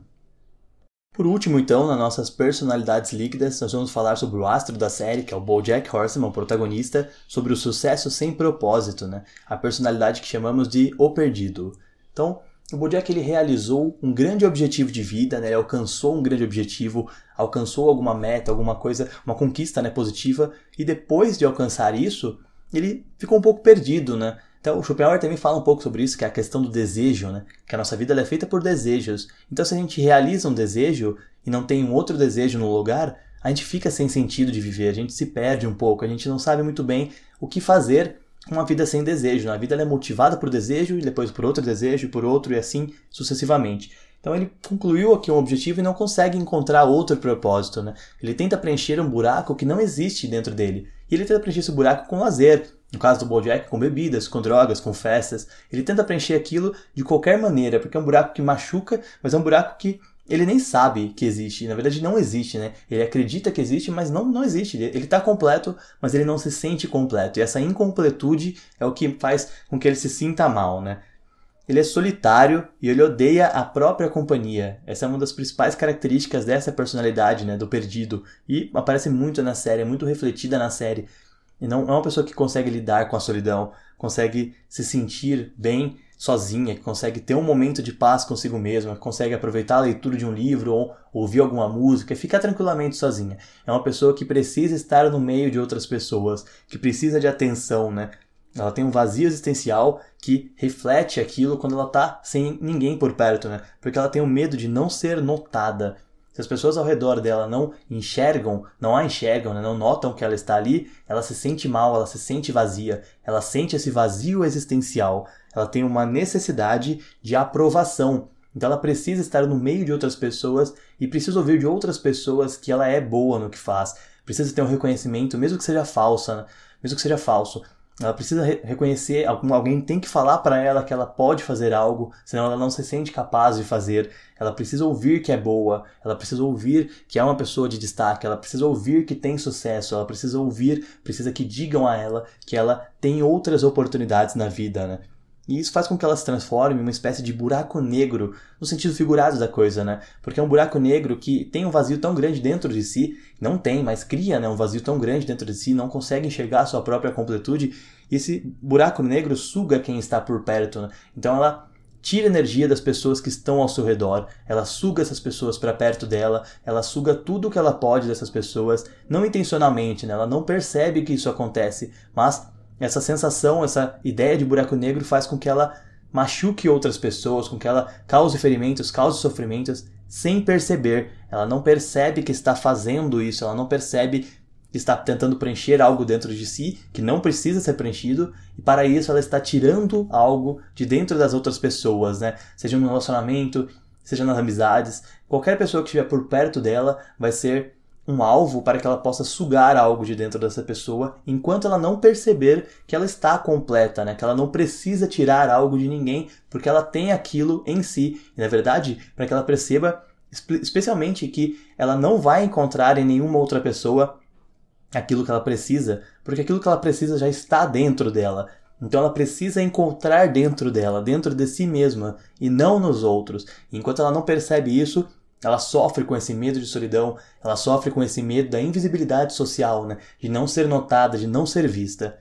Por último, então, nas nossas personalidades líquidas, nós vamos falar sobre o astro da série, que é o BoJack Horseman, o protagonista, sobre o sucesso sem propósito, né? A personalidade que chamamos de o perdido. Então, o Bojack ele realizou um grande objetivo de vida, né? ele alcançou um grande objetivo, alcançou alguma meta, alguma coisa, uma conquista né, positiva, e depois de alcançar isso, ele ficou um pouco perdido, né? Então, o Schopenhauer também fala um pouco sobre isso, que é a questão do desejo, né? Que a nossa vida é feita por desejos. Então, se a gente realiza um desejo e não tem um outro desejo no lugar, a gente fica sem sentido de viver, a gente se perde um pouco, a gente não sabe muito bem o que fazer uma vida sem desejo. Né? A vida é motivada por desejo e depois por outro desejo, por outro e assim sucessivamente. Então ele concluiu aqui um objetivo e não consegue encontrar outro propósito. Né? Ele tenta preencher um buraco que não existe dentro dele. E ele tenta preencher esse buraco com lazer. No caso do Bojack, com bebidas, com drogas, com festas. Ele tenta preencher aquilo de qualquer maneira, porque é um buraco que machuca, mas é um buraco que ele nem sabe que existe, na verdade não existe, né? Ele acredita que existe, mas não, não existe. Ele está completo, mas ele não se sente completo. E essa incompletude é o que faz com que ele se sinta mal, né? Ele é solitário e ele odeia a própria companhia. Essa é uma das principais características dessa personalidade, né, do perdido. E aparece muito na série, é muito refletida na série. E não é uma pessoa que consegue lidar com a solidão, consegue se sentir bem sozinha, que consegue ter um momento de paz consigo mesma, que consegue aproveitar a leitura de um livro ou ouvir alguma música ficar tranquilamente sozinha. É uma pessoa que precisa estar no meio de outras pessoas, que precisa de atenção, né? Ela tem um vazio existencial que reflete aquilo quando ela tá sem ninguém por perto, né? Porque ela tem o medo de não ser notada. Se as pessoas ao redor dela não enxergam, não a enxergam, né? não notam que ela está ali, ela se sente mal, ela se sente vazia, ela sente esse vazio existencial ela tem uma necessidade de aprovação. Então ela precisa estar no meio de outras pessoas e precisa ouvir de outras pessoas que ela é boa no que faz. Precisa ter um reconhecimento, mesmo que seja falsa, né? mesmo que seja falso. Ela precisa re reconhecer, alguém tem que falar para ela que ela pode fazer algo, senão ela não se sente capaz de fazer. Ela precisa ouvir que é boa, ela precisa ouvir que é uma pessoa de destaque, ela precisa ouvir que tem sucesso, ela precisa ouvir, precisa que digam a ela que ela tem outras oportunidades na vida, né? E isso faz com que ela se transforme em uma espécie de buraco negro, no sentido figurado da coisa, né? Porque é um buraco negro que tem um vazio tão grande dentro de si, não tem, mas cria né, um vazio tão grande dentro de si, não consegue enxergar a sua própria completude, e esse buraco negro suga quem está por perto. Né? Então ela tira energia das pessoas que estão ao seu redor, ela suga essas pessoas para perto dela, ela suga tudo o que ela pode dessas pessoas, não intencionalmente, né? ela não percebe que isso acontece, mas essa sensação, essa ideia de buraco negro faz com que ela machuque outras pessoas, com que ela cause ferimentos, cause sofrimentos sem perceber. Ela não percebe que está fazendo isso, ela não percebe que está tentando preencher algo dentro de si que não precisa ser preenchido e para isso ela está tirando algo de dentro das outras pessoas, né? Seja no relacionamento, seja nas amizades, qualquer pessoa que estiver por perto dela vai ser um alvo para que ela possa sugar algo de dentro dessa pessoa, enquanto ela não perceber que ela está completa, né? que ela não precisa tirar algo de ninguém, porque ela tem aquilo em si. E, na verdade, para que ela perceba, especialmente, que ela não vai encontrar em nenhuma outra pessoa aquilo que ela precisa, porque aquilo que ela precisa já está dentro dela. Então ela precisa encontrar dentro dela, dentro de si mesma, e não nos outros. Enquanto ela não percebe isso, ela sofre com esse medo de solidão, ela sofre com esse medo da invisibilidade social, né? de não ser notada, de não ser vista.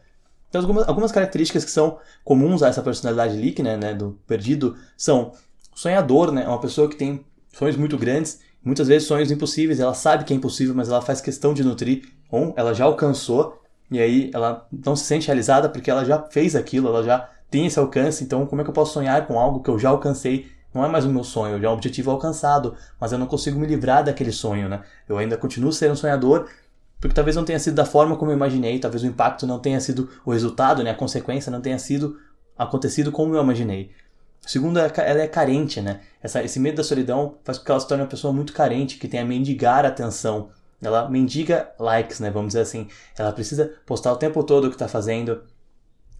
Então, algumas, algumas características que são comuns a essa personalidade líquida, né, do perdido, são sonhador, né, é uma pessoa que tem sonhos muito grandes, muitas vezes sonhos impossíveis, ela sabe que é impossível, mas ela faz questão de nutrir, ou ela já alcançou, e aí ela não se sente realizada porque ela já fez aquilo, ela já tem esse alcance, então como é que eu posso sonhar com algo que eu já alcancei não é mais o meu sonho, já é um objetivo alcançado, mas eu não consigo me livrar daquele sonho, né? Eu ainda continuo sendo um sonhador, porque talvez não tenha sido da forma como eu imaginei, talvez o impacto não tenha sido o resultado, né? A consequência não tenha sido acontecido como eu imaginei. Segundo, ela é carente, né? Essa, esse medo da solidão faz com que ela se torne uma pessoa muito carente, que tem a mendigar atenção. Ela mendiga likes, né? Vamos dizer assim. Ela precisa postar o tempo todo o que está fazendo,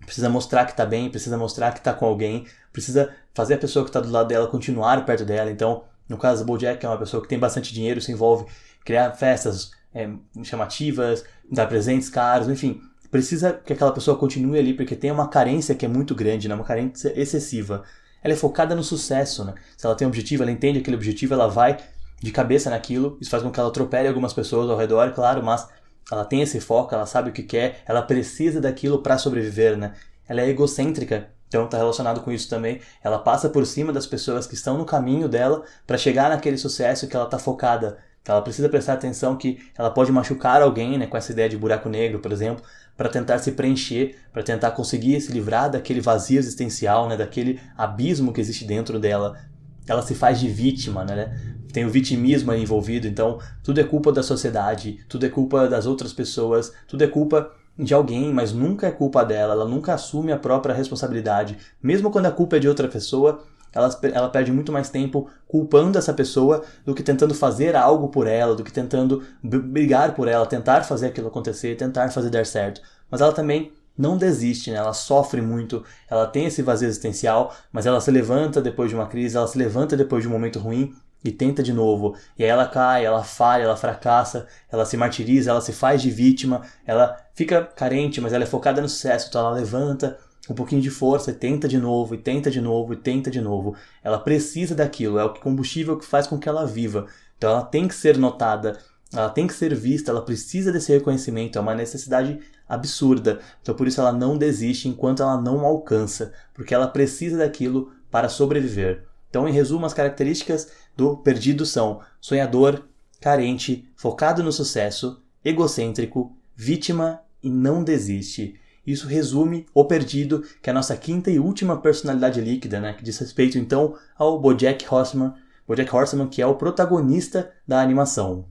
precisa mostrar que está bem, precisa mostrar que está com alguém, precisa fazer a pessoa que está do lado dela continuar perto dela. Então, no caso Bojack, é uma pessoa que tem bastante dinheiro, se envolve criar festas é, chamativas, dar presentes caros, enfim, precisa que aquela pessoa continue ali porque tem uma carência que é muito grande, né? uma carência excessiva. Ela é focada no sucesso, né? Se ela tem um objetivo, ela entende aquele objetivo, ela vai de cabeça naquilo. Isso faz com que ela atropele algumas pessoas ao redor, claro, mas ela tem esse foco, ela sabe o que quer, ela precisa daquilo para sobreviver, né? Ela é egocêntrica, então está relacionado com isso também. Ela passa por cima das pessoas que estão no caminho dela para chegar naquele sucesso que ela está focada. Ela precisa prestar atenção que ela pode machucar alguém, né, com essa ideia de buraco negro, por exemplo, para tentar se preencher, para tentar conseguir se livrar daquele vazio existencial, né, daquele abismo que existe dentro dela. Ela se faz de vítima, né? tem o vitimismo envolvido, então tudo é culpa da sociedade, tudo é culpa das outras pessoas, tudo é culpa de alguém, mas nunca é culpa dela, ela nunca assume a própria responsabilidade. Mesmo quando a culpa é de outra pessoa, ela, ela perde muito mais tempo culpando essa pessoa do que tentando fazer algo por ela, do que tentando brigar por ela, tentar fazer aquilo acontecer, tentar fazer dar certo. Mas ela também não desiste, né? ela sofre muito, ela tem esse vazio existencial, mas ela se levanta depois de uma crise, ela se levanta depois de um momento ruim e tenta de novo. E aí ela cai, ela falha, ela fracassa, ela se martiriza, ela se faz de vítima, ela fica carente, mas ela é focada no sucesso, então ela levanta um pouquinho de força e tenta de novo, e tenta de novo, e tenta de novo. Ela precisa daquilo, é o combustível que faz com que ela viva. Então ela tem que ser notada, ela tem que ser vista, ela precisa desse reconhecimento, é uma necessidade absurda. Então por isso ela não desiste enquanto ela não alcança, porque ela precisa daquilo para sobreviver. Então, em resumo, as características do perdido são sonhador, carente, focado no sucesso, egocêntrico, vítima e não desiste. Isso resume o perdido, que é a nossa quinta e última personalidade líquida, né, que diz respeito então ao BoJack Horseman, BoJack Horseman que é o protagonista da animação.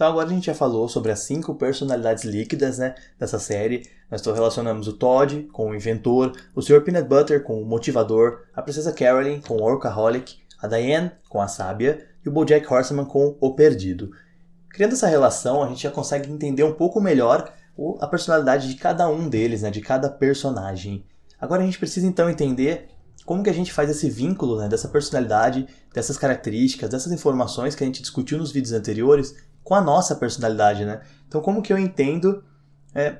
Então agora a gente já falou sobre as cinco personalidades líquidas né, dessa série. Nós relacionamos o Todd com o inventor, o Sr. Peanut Butter com o motivador, a Princesa Carolyn com o workaholic, a Diane com a sábia e o BoJack Horseman com o perdido. Criando essa relação, a gente já consegue entender um pouco melhor a personalidade de cada um deles, né, de cada personagem. Agora a gente precisa então entender como que a gente faz esse vínculo né, dessa personalidade, dessas características, dessas informações que a gente discutiu nos vídeos anteriores com a nossa personalidade, né? Então como que eu entendo é,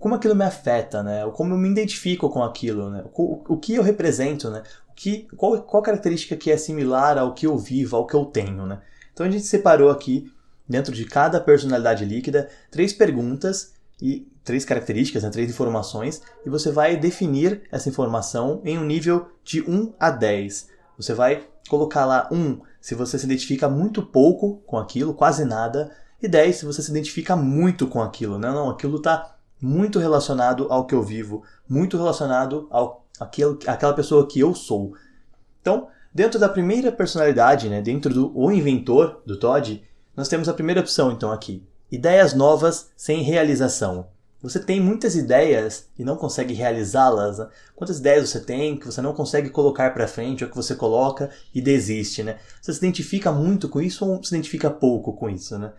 como aquilo me afeta, né? Como eu me identifico com aquilo, né? O, o que eu represento, né? O que, qual, qual característica que é similar ao que eu vivo, ao que eu tenho, né? Então a gente separou aqui, dentro de cada personalidade líquida, três perguntas e três características, né? três informações, e você vai definir essa informação em um nível de 1 a 10. Você vai colocar lá 1 se você se identifica muito pouco com aquilo, quase nada, e 10 se você se identifica muito com aquilo. Não, não, aquilo está muito relacionado ao que eu vivo, muito relacionado ao aquele, àquela pessoa que eu sou. Então, dentro da primeira personalidade, né, dentro do o inventor do Todd, nós temos a primeira opção então aqui: ideias novas sem realização. Você tem muitas ideias e não consegue realizá-las. Né? Quantas ideias você tem que você não consegue colocar para frente ou que você coloca e desiste, né? Você se identifica muito com isso ou se identifica pouco com isso, né?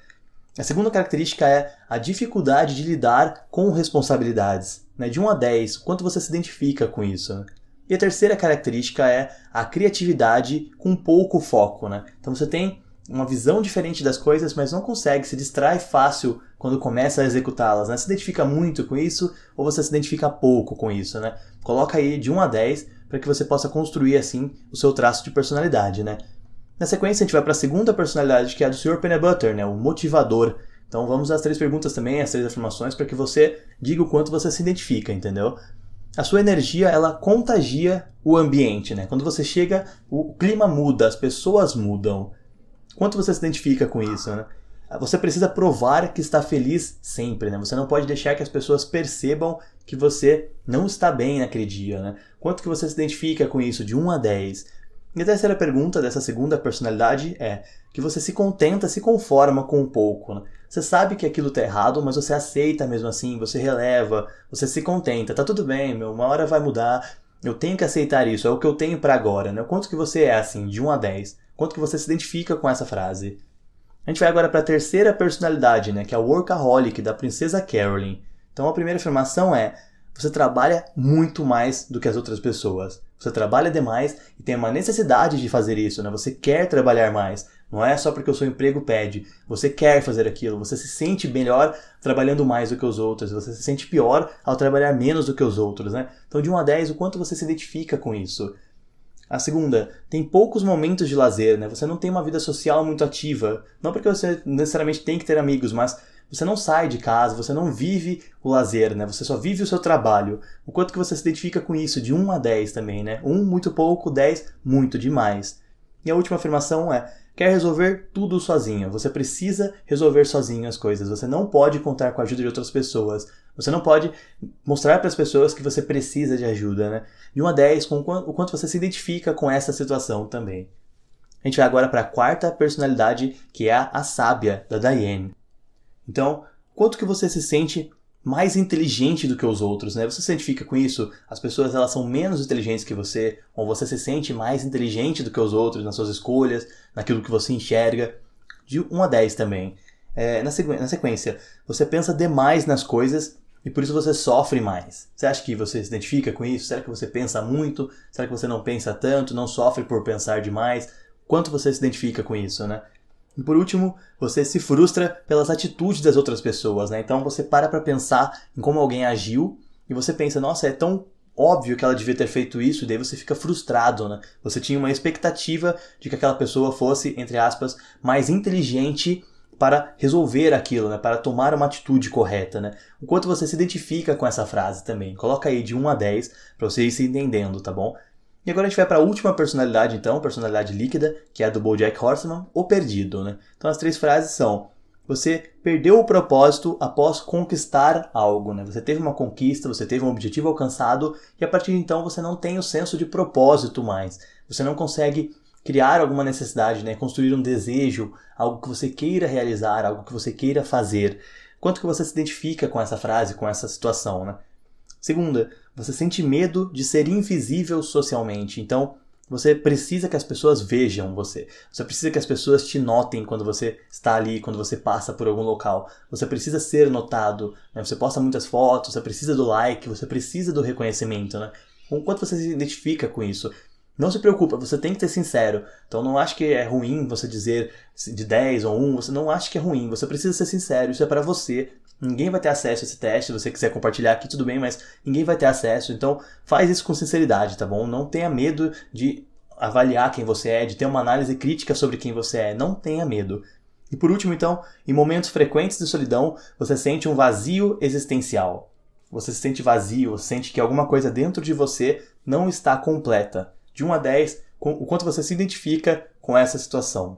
A segunda característica é a dificuldade de lidar com responsabilidades. Né? De 1 a 10, quanto você se identifica com isso? Né? E a terceira característica é a criatividade com pouco foco. Né? Então você tem uma visão diferente das coisas, mas não consegue, se distrai fácil quando começa a executá-las. Né? Se identifica muito com isso ou você se identifica pouco com isso. Né? Coloca aí de 1 a 10 para que você possa construir assim o seu traço de personalidade. Né? Na sequência, a gente vai para a segunda personalidade, que é a do Sr. Pennebutter, né? o motivador. Então vamos às três perguntas também, às três afirmações, para que você diga o quanto você se identifica, entendeu? A sua energia, ela contagia o ambiente, né? Quando você chega, o clima muda, as pessoas mudam. Quanto você se identifica com isso, né? Você precisa provar que está feliz sempre, né? Você não pode deixar que as pessoas percebam que você não está bem naquele dia, né? Quanto que você se identifica com isso, de 1 a 10? E a terceira pergunta dessa segunda personalidade é que você se contenta, se conforma com um pouco. Né? Você sabe que aquilo está errado, mas você aceita mesmo assim, você releva, você se contenta. Tá tudo bem, meu, uma hora vai mudar. Eu tenho que aceitar isso, é o que eu tenho para agora. Né? Quanto que você é assim, de 1 a 10? Quanto que você se identifica com essa frase? A gente vai agora para a terceira personalidade, né, que é o workaholic da princesa Carolyn. Então a primeira afirmação é: você trabalha muito mais do que as outras pessoas. Você trabalha demais e tem uma necessidade de fazer isso, né? Você quer trabalhar mais. Não é só porque o seu emprego pede. Você quer fazer aquilo. Você se sente melhor trabalhando mais do que os outros. Você se sente pior ao trabalhar menos do que os outros, né? Então, de 1 a 10, o quanto você se identifica com isso? A segunda, tem poucos momentos de lazer, né? Você não tem uma vida social muito ativa. Não porque você necessariamente tem que ter amigos, mas você não sai de casa, você não vive o lazer, né? Você só vive o seu trabalho. O quanto que você se identifica com isso, de 1 a 10 também, né? 1 muito pouco, 10 muito demais. E a última afirmação é: quer resolver tudo sozinho. Você precisa resolver sozinho as coisas. Você não pode contar com a ajuda de outras pessoas. Você não pode mostrar para as pessoas que você precisa de ajuda, né? De 1 a 10, com o quanto você se identifica com essa situação também. A gente vai agora para a quarta personalidade, que é a, a sábia da Diane. Então, quanto que você se sente mais inteligente do que os outros, né? Você se identifica com isso? As pessoas elas são menos inteligentes que você, ou você se sente mais inteligente do que os outros nas suas escolhas, naquilo que você enxerga? De 1 a 10 também. É, na, sequ na sequência, você pensa demais nas coisas e por isso você sofre mais. Você acha que você se identifica com isso? Será que você pensa muito? Será que você não pensa tanto, não sofre por pensar demais? Quanto você se identifica com isso, né? E por último, você se frustra pelas atitudes das outras pessoas, né? Então você para para pensar em como alguém agiu e você pensa, nossa, é tão óbvio que ela devia ter feito isso, e daí você fica frustrado, né? Você tinha uma expectativa de que aquela pessoa fosse, entre aspas, mais inteligente para resolver aquilo, né? Para tomar uma atitude correta, né? O quanto você se identifica com essa frase também. Coloca aí de 1 a 10 para você ir se entendendo, tá bom? E agora a gente vai para a última personalidade, então, personalidade líquida, que é a do BoJack Horseman, o perdido, né? Então as três frases são: você perdeu o propósito após conquistar algo, né? Você teve uma conquista, você teve um objetivo alcançado e a partir de então você não tem o senso de propósito mais. Você não consegue criar alguma necessidade, né? Construir um desejo, algo que você queira realizar, algo que você queira fazer. Quanto que você se identifica com essa frase, com essa situação, né? Segunda, você sente medo de ser invisível socialmente. Então, você precisa que as pessoas vejam você. Você precisa que as pessoas te notem quando você está ali, quando você passa por algum local. Você precisa ser notado. Né? Você posta muitas fotos, você precisa do like, você precisa do reconhecimento. Né? O quanto você se identifica com isso. Não se preocupa, você tem que ser sincero. Então não acho que é ruim você dizer de 10 ou 1, você não acha que é ruim, você precisa ser sincero, isso é para você. Ninguém vai ter acesso a esse teste, se você quiser compartilhar aqui tudo bem, mas ninguém vai ter acesso. Então faz isso com sinceridade, tá bom? Não tenha medo de avaliar quem você é, de ter uma análise crítica sobre quem você é. Não tenha medo. E por último, então, em momentos frequentes de solidão, você sente um vazio existencial. Você se sente vazio, sente que alguma coisa dentro de você não está completa de 1 a 10, o quanto você se identifica com essa situação.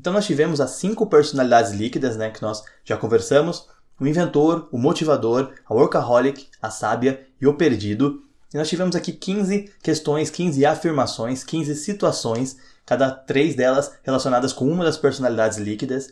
Então nós tivemos as cinco personalidades líquidas, né, que nós já conversamos, o inventor, o motivador, a workaholic, a sábia e o perdido. E nós tivemos aqui 15 questões, 15 afirmações, 15 situações, cada três delas relacionadas com uma das personalidades líquidas.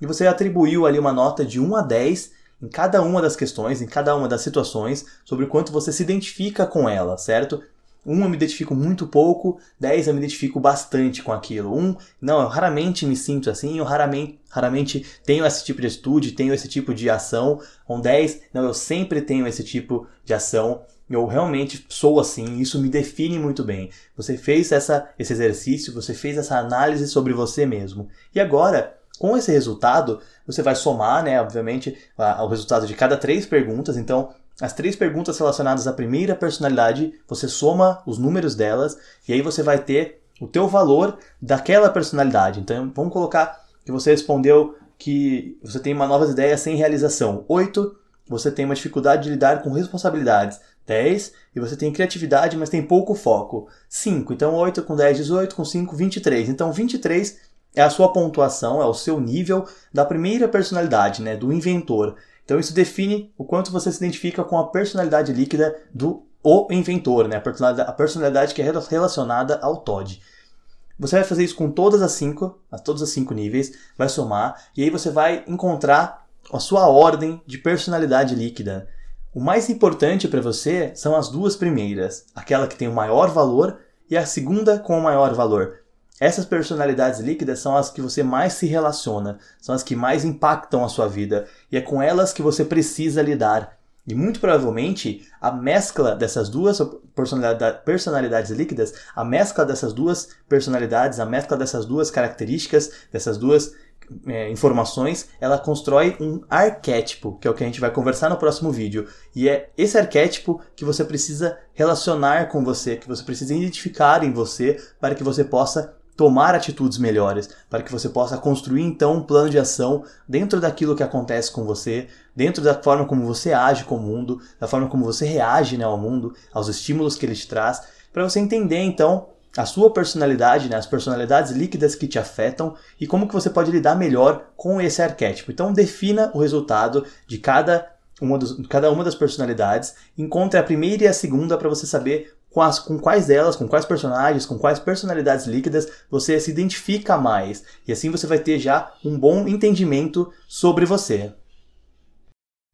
E você atribuiu ali uma nota de 1 a 10 em cada uma das questões, em cada uma das situações, sobre o quanto você se identifica com ela, certo? Um eu me identifico muito pouco, dez eu me identifico bastante com aquilo. Um, não, eu raramente me sinto assim, eu raramente, raramente tenho esse tipo de atitude, tenho esse tipo de ação. Um dez, não, eu sempre tenho esse tipo de ação. Eu realmente sou assim, isso me define muito bem. Você fez essa, esse exercício, você fez essa análise sobre você mesmo. E agora, com esse resultado, você vai somar, né, obviamente, o resultado de cada três perguntas. Então, as três perguntas relacionadas à primeira personalidade, você soma os números delas e aí você vai ter o teu valor daquela personalidade. Então, vamos colocar que você respondeu que você tem uma nova ideia sem realização. 8, você tem uma dificuldade de lidar com responsabilidades. 10, e você tem criatividade, mas tem pouco foco. 5, então 8 com 10, 18, com 5, 23. Então 23 é a sua pontuação, é o seu nível da primeira personalidade, né, do inventor. Então isso define o quanto você se identifica com a personalidade líquida do o inventor, né? a, personalidade, que é relacionada ao Todd. Você vai fazer isso com todas as cinco, todos os cinco níveis, vai somar, e aí você vai encontrar a sua ordem de personalidade líquida. O mais importante para você são as duas primeiras, aquela que tem o maior valor e a segunda com o maior valor. Essas personalidades líquidas são as que você mais se relaciona, são as que mais impactam a sua vida e é com elas que você precisa lidar. E muito provavelmente a mescla dessas duas personalidades líquidas, a mescla dessas duas personalidades, a mescla dessas duas características, dessas duas é, informações, ela constrói um arquétipo, que é o que a gente vai conversar no próximo vídeo. E é esse arquétipo que você precisa relacionar com você, que você precisa identificar em você, para que você possa tomar atitudes melhores, para que você possa construir então um plano de ação dentro daquilo que acontece com você, dentro da forma como você age com o mundo, da forma como você reage né, ao mundo, aos estímulos que ele te traz, para você entender então a sua personalidade, né, as personalidades líquidas que te afetam e como que você pode lidar melhor com esse arquétipo. Então defina o resultado de cada uma, dos, cada uma das personalidades, encontre a primeira e a segunda para você saber com, as, com quais delas, com quais personagens, com quais personalidades líquidas você se identifica mais. E assim você vai ter já um bom entendimento sobre você.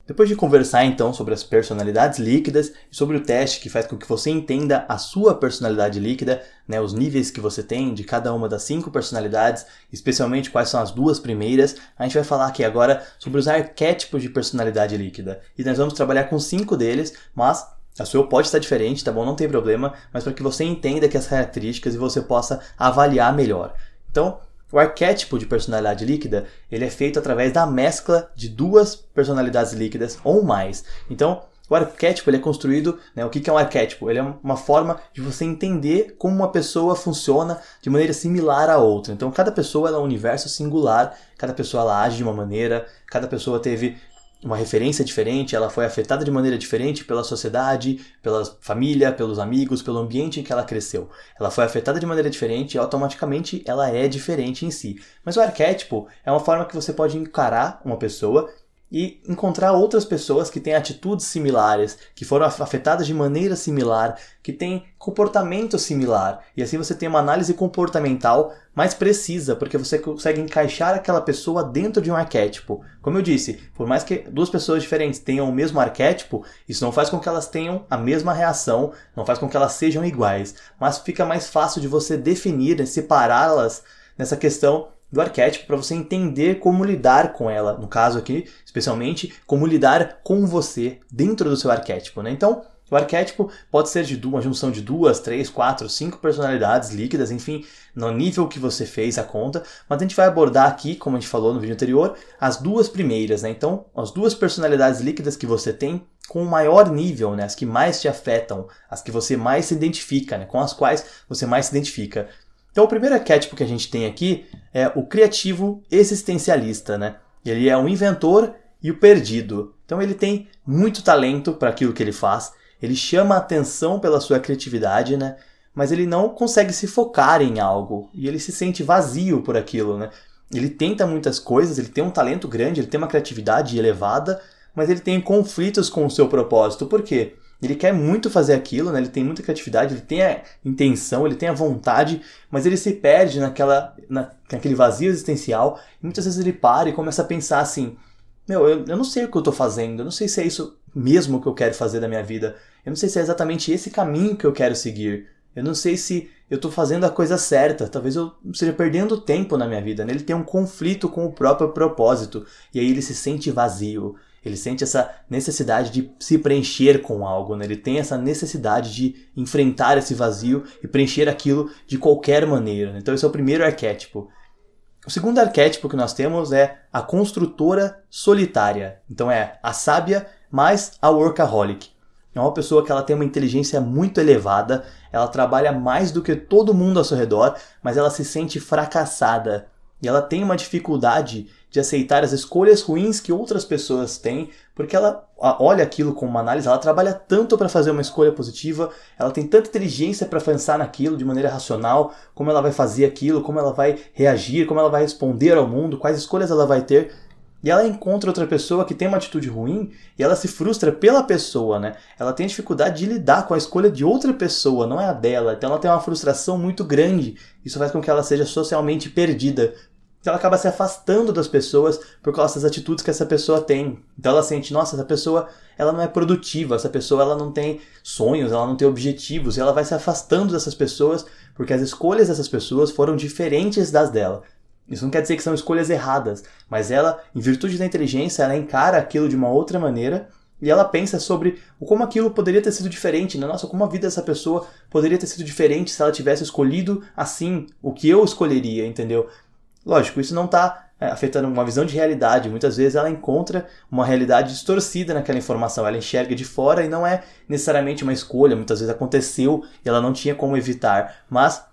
Depois de conversar então sobre as personalidades líquidas e sobre o teste que faz com que você entenda a sua personalidade líquida, né, os níveis que você tem de cada uma das cinco personalidades, especialmente quais são as duas primeiras, a gente vai falar aqui agora sobre os arquétipos de personalidade líquida. E nós vamos trabalhar com cinco deles, mas a sua pode estar diferente, tá bom? Não tem problema, mas para que você entenda que as características e você possa avaliar melhor. Então, o arquétipo de personalidade líquida, ele é feito através da mescla de duas personalidades líquidas ou mais. Então, o arquétipo ele é construído, né, o que é um arquétipo? Ele é uma forma de você entender como uma pessoa funciona de maneira similar à outra. Então, cada pessoa é um universo singular, cada pessoa age de uma maneira, cada pessoa teve uma referência diferente, ela foi afetada de maneira diferente pela sociedade, pela família, pelos amigos, pelo ambiente em que ela cresceu. Ela foi afetada de maneira diferente e automaticamente ela é diferente em si. Mas o arquétipo é uma forma que você pode encarar uma pessoa e encontrar outras pessoas que têm atitudes similares, que foram afetadas de maneira similar, que têm comportamento similar. E assim você tem uma análise comportamental mais precisa, porque você consegue encaixar aquela pessoa dentro de um arquétipo. Como eu disse, por mais que duas pessoas diferentes tenham o mesmo arquétipo, isso não faz com que elas tenham a mesma reação, não faz com que elas sejam iguais, mas fica mais fácil de você definir, separá-las nessa questão do arquétipo para você entender como lidar com ela, no caso aqui, especialmente como lidar com você dentro do seu arquétipo, né? Então, o arquétipo pode ser de uma junção de duas, três, quatro, cinco personalidades líquidas, enfim, no nível que você fez a conta, mas a gente vai abordar aqui, como a gente falou no vídeo anterior, as duas primeiras, né? Então, as duas personalidades líquidas que você tem com o maior nível, né? As que mais te afetam, as que você mais se identifica, né? Com as quais você mais se identifica. Então, o primeiro arquétipo que a gente tem aqui é o criativo existencialista, né? Ele é um inventor e o perdido. Então, ele tem muito talento para aquilo que ele faz, ele chama a atenção pela sua criatividade, né? Mas ele não consegue se focar em algo e ele se sente vazio por aquilo, né? Ele tenta muitas coisas, ele tem um talento grande, ele tem uma criatividade elevada, mas ele tem conflitos com o seu propósito. Por quê? Ele quer muito fazer aquilo, né? ele tem muita criatividade, ele tem a intenção, ele tem a vontade, mas ele se perde naquela, na, naquele vazio existencial. E muitas vezes ele para e começa a pensar assim: Meu, eu, eu não sei o que eu estou fazendo, eu não sei se é isso mesmo que eu quero fazer da minha vida, eu não sei se é exatamente esse caminho que eu quero seguir, eu não sei se eu estou fazendo a coisa certa, talvez eu esteja perdendo tempo na minha vida. Né? Ele tem um conflito com o próprio propósito e aí ele se sente vazio. Ele sente essa necessidade de se preencher com algo, né? ele tem essa necessidade de enfrentar esse vazio e preencher aquilo de qualquer maneira. Né? Então, esse é o primeiro arquétipo. O segundo arquétipo que nós temos é a construtora solitária. Então, é a sábia mais a workaholic. É uma pessoa que ela tem uma inteligência muito elevada, ela trabalha mais do que todo mundo ao seu redor, mas ela se sente fracassada. E ela tem uma dificuldade de aceitar as escolhas ruins que outras pessoas têm, porque ela olha aquilo como uma análise, ela trabalha tanto para fazer uma escolha positiva, ela tem tanta inteligência para pensar naquilo de maneira racional, como ela vai fazer aquilo, como ela vai reagir, como ela vai responder ao mundo, quais escolhas ela vai ter. E ela encontra outra pessoa que tem uma atitude ruim e ela se frustra pela pessoa, né? Ela tem dificuldade de lidar com a escolha de outra pessoa, não é a dela. Então ela tem uma frustração muito grande. Isso faz com que ela seja socialmente perdida, então ela acaba se afastando das pessoas por causa das atitudes que essa pessoa tem. Então ela sente, nossa, essa pessoa ela não é produtiva, essa pessoa ela não tem sonhos, ela não tem objetivos, e ela vai se afastando dessas pessoas porque as escolhas dessas pessoas foram diferentes das dela. Isso não quer dizer que são escolhas erradas, mas ela, em virtude da inteligência, ela encara aquilo de uma outra maneira e ela pensa sobre como aquilo poderia ter sido diferente, né? Nossa, como a vida dessa pessoa poderia ter sido diferente se ela tivesse escolhido assim o que eu escolheria, entendeu? Lógico, isso não está é, afetando uma visão de realidade. Muitas vezes ela encontra uma realidade distorcida naquela informação. Ela enxerga de fora e não é necessariamente uma escolha. Muitas vezes aconteceu e ela não tinha como evitar. Mas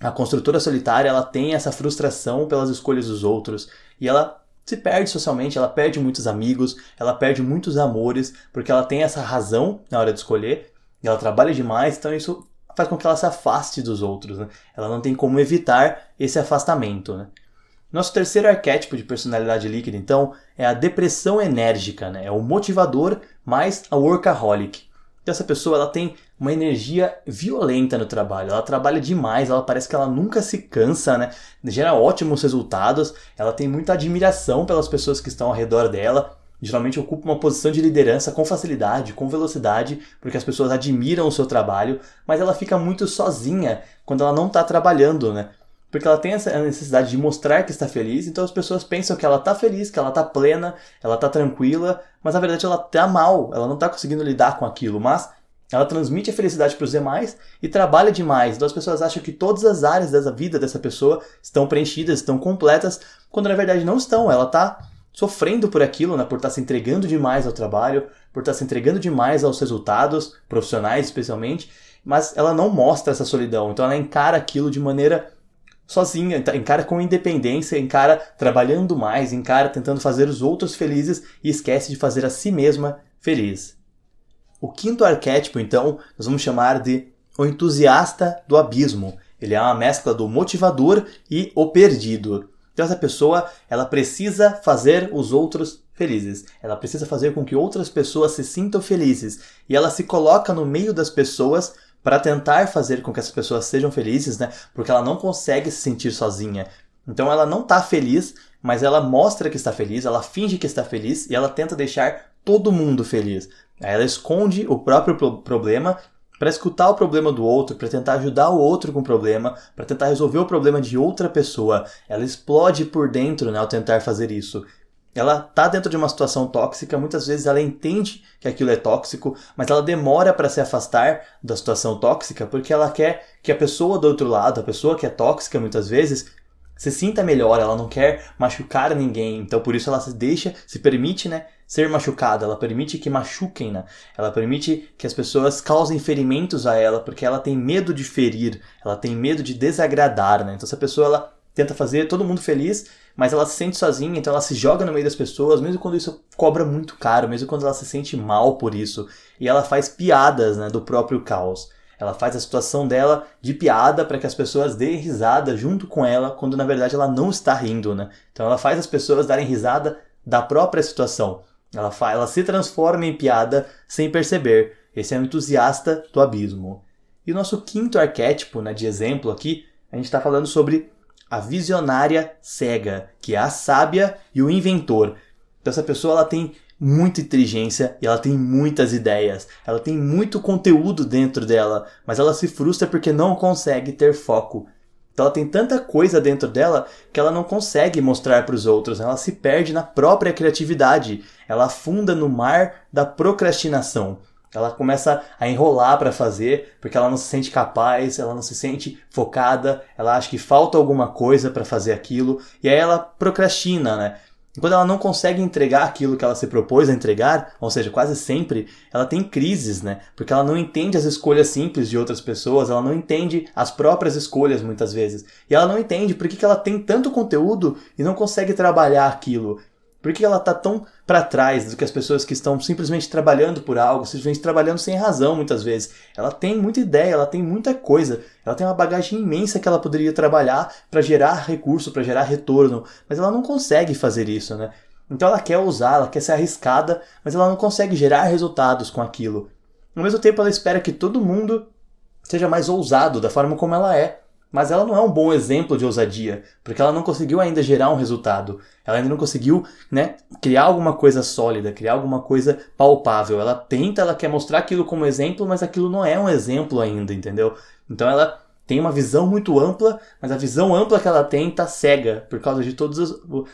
a construtora solitária ela tem essa frustração pelas escolhas dos outros e ela se perde socialmente, ela perde muitos amigos, ela perde muitos amores, porque ela tem essa razão na hora de escolher, ela trabalha demais, então isso faz com que ela se afaste dos outros. Né? Ela não tem como evitar esse afastamento. Né? Nosso terceiro arquétipo de personalidade líquida, então, é a depressão enérgica, né? é o motivador mais a workaholic. Então, essa pessoa ela tem uma energia violenta no trabalho, ela trabalha demais, ela parece que ela nunca se cansa, né? gera ótimos resultados, ela tem muita admiração pelas pessoas que estão ao redor dela, geralmente ocupa uma posição de liderança com facilidade, com velocidade, porque as pessoas admiram o seu trabalho, mas ela fica muito sozinha quando ela não está trabalhando, né? Porque ela tem essa necessidade de mostrar que está feliz, então as pessoas pensam que ela está feliz, que ela está plena, ela está tranquila, mas na verdade ela está mal, ela não está conseguindo lidar com aquilo, mas ela transmite a felicidade para os demais e trabalha demais. Então as pessoas acham que todas as áreas da vida dessa pessoa estão preenchidas, estão completas, quando na verdade não estão. Ela está sofrendo por aquilo, né, por estar tá se entregando demais ao trabalho, por estar tá se entregando demais aos resultados profissionais, especialmente, mas ela não mostra essa solidão, então ela encara aquilo de maneira sozinha, encara com independência, encara trabalhando mais, encara tentando fazer os outros felizes e esquece de fazer a si mesma feliz. O quinto arquétipo, então, nós vamos chamar de o entusiasta do abismo. Ele é uma mescla do motivador e o perdido. Então essa pessoa, ela precisa fazer os outros felizes. Ela precisa fazer com que outras pessoas se sintam felizes. E ela se coloca no meio das pessoas para tentar fazer com que essas pessoas sejam felizes, né? Porque ela não consegue se sentir sozinha. Então ela não está feliz, mas ela mostra que está feliz, ela finge que está feliz e ela tenta deixar todo mundo feliz. Ela esconde o próprio problema para escutar o problema do outro, para tentar ajudar o outro com o problema, para tentar resolver o problema de outra pessoa. Ela explode por dentro né, ao tentar fazer isso. Ela tá dentro de uma situação tóxica, muitas vezes ela entende que aquilo é tóxico, mas ela demora para se afastar da situação tóxica porque ela quer que a pessoa do outro lado, a pessoa que é tóxica muitas vezes, se sinta melhor, ela não quer machucar ninguém, então por isso ela se deixa, se permite, né, ser machucada, ela permite que machuquem, né? Ela permite que as pessoas causem ferimentos a ela, porque ela tem medo de ferir, ela tem medo de desagradar, né? Então essa pessoa ela tenta fazer todo mundo feliz, mas ela se sente sozinha, então ela se joga no meio das pessoas, mesmo quando isso cobra muito caro, mesmo quando ela se sente mal por isso, e ela faz piadas, né, do próprio caos. Ela faz a situação dela de piada para que as pessoas deem risada junto com ela, quando na verdade ela não está rindo, né? Então ela faz as pessoas darem risada da própria situação. Ela, faz, ela se transforma em piada sem perceber. Esse é o entusiasta do abismo. E o nosso quinto arquétipo, né, de exemplo aqui, a gente está falando sobre a visionária cega, que é a sábia e o inventor. Então essa pessoa ela tem muita inteligência e ela tem muitas ideias. Ela tem muito conteúdo dentro dela, mas ela se frustra porque não consegue ter foco. Então ela tem tanta coisa dentro dela que ela não consegue mostrar para os outros. Ela se perde na própria criatividade. Ela afunda no mar da procrastinação. Ela começa a enrolar para fazer porque ela não se sente capaz, ela não se sente focada, ela acha que falta alguma coisa para fazer aquilo e aí ela procrastina, né? Quando ela não consegue entregar aquilo que ela se propôs a entregar, ou seja, quase sempre, ela tem crises, né? Porque ela não entende as escolhas simples de outras pessoas, ela não entende as próprias escolhas muitas vezes. E ela não entende por que, que ela tem tanto conteúdo e não consegue trabalhar aquilo. Por que ela está tão para trás do que as pessoas que estão simplesmente trabalhando por algo, simplesmente trabalhando sem razão muitas vezes? Ela tem muita ideia, ela tem muita coisa, ela tem uma bagagem imensa que ela poderia trabalhar para gerar recurso, para gerar retorno, mas ela não consegue fazer isso, né? Então ela quer usar, ela quer ser arriscada, mas ela não consegue gerar resultados com aquilo. Ao mesmo tempo, ela espera que todo mundo seja mais ousado da forma como ela é. Mas ela não é um bom exemplo de ousadia, porque ela não conseguiu ainda gerar um resultado. Ela ainda não conseguiu, né, criar alguma coisa sólida, criar alguma coisa palpável. Ela tenta, ela quer mostrar aquilo como exemplo, mas aquilo não é um exemplo ainda, entendeu? Então ela tem uma visão muito ampla, mas a visão ampla que ela tem está cega por causa de toda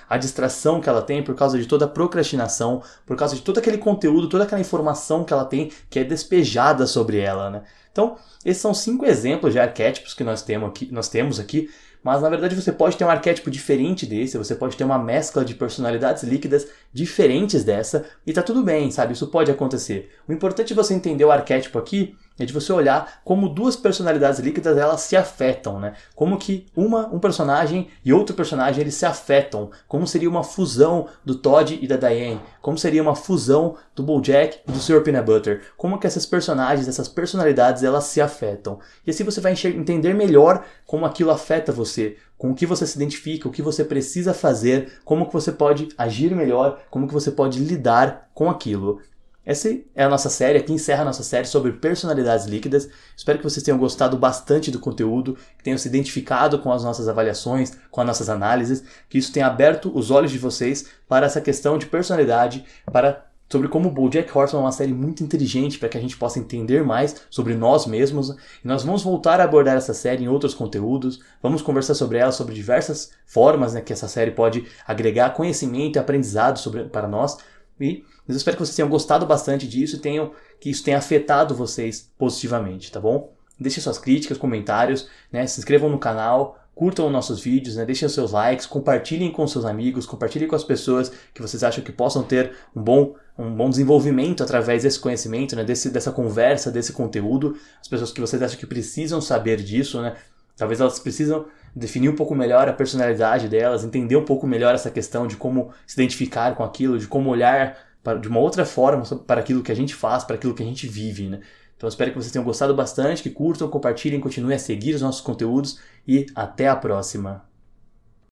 a distração que ela tem, por causa de toda a procrastinação, por causa de todo aquele conteúdo, toda aquela informação que ela tem que é despejada sobre ela, né? Então, esses são cinco exemplos de arquétipos que nós temos aqui, nós temos aqui mas na verdade você pode ter um arquétipo diferente desse, você pode ter uma mescla de personalidades líquidas diferentes dessa, e tá tudo bem, sabe? Isso pode acontecer. O importante é você entender o arquétipo aqui é de você olhar como duas personalidades líquidas elas se afetam, né? Como que uma, um personagem e outro personagem eles se afetam. Como seria uma fusão do Todd e da Diane? Como seria uma fusão do BoJack e do Sr. Peanut Butter? Como que essas personagens, essas personalidades elas se afetam? E assim você vai entender melhor como aquilo afeta você, com o que você se identifica, o que você precisa fazer, como que você pode agir melhor, como que você pode lidar com aquilo. Essa é a nossa série, aqui encerra a nossa série sobre personalidades líquidas. Espero que vocês tenham gostado bastante do conteúdo, que tenham se identificado com as nossas avaliações, com as nossas análises, que isso tenha aberto os olhos de vocês para essa questão de personalidade, para sobre como o BoJack Horseman é uma série muito inteligente para que a gente possa entender mais sobre nós mesmos. E nós vamos voltar a abordar essa série em outros conteúdos. Vamos conversar sobre ela, sobre diversas formas né, que essa série pode agregar conhecimento e aprendizado sobre, para nós. E eu espero que vocês tenham gostado bastante disso e tenham, que isso tenha afetado vocês positivamente, tá bom? Deixem suas críticas, comentários, né? se inscrevam no canal, curtam nossos vídeos, né? deixem seus likes, compartilhem com seus amigos, compartilhem com as pessoas que vocês acham que possam ter um bom, um bom desenvolvimento através desse conhecimento, né? desse, dessa conversa, desse conteúdo, as pessoas que vocês acham que precisam saber disso, né? Talvez elas precisam definir um pouco melhor a personalidade delas, entender um pouco melhor essa questão de como se identificar com aquilo, de como olhar de uma outra forma para aquilo que a gente faz, para aquilo que a gente vive, né? Então espero que vocês tenham gostado bastante, que curtam, compartilhem, continuem a seguir os nossos conteúdos e até a próxima.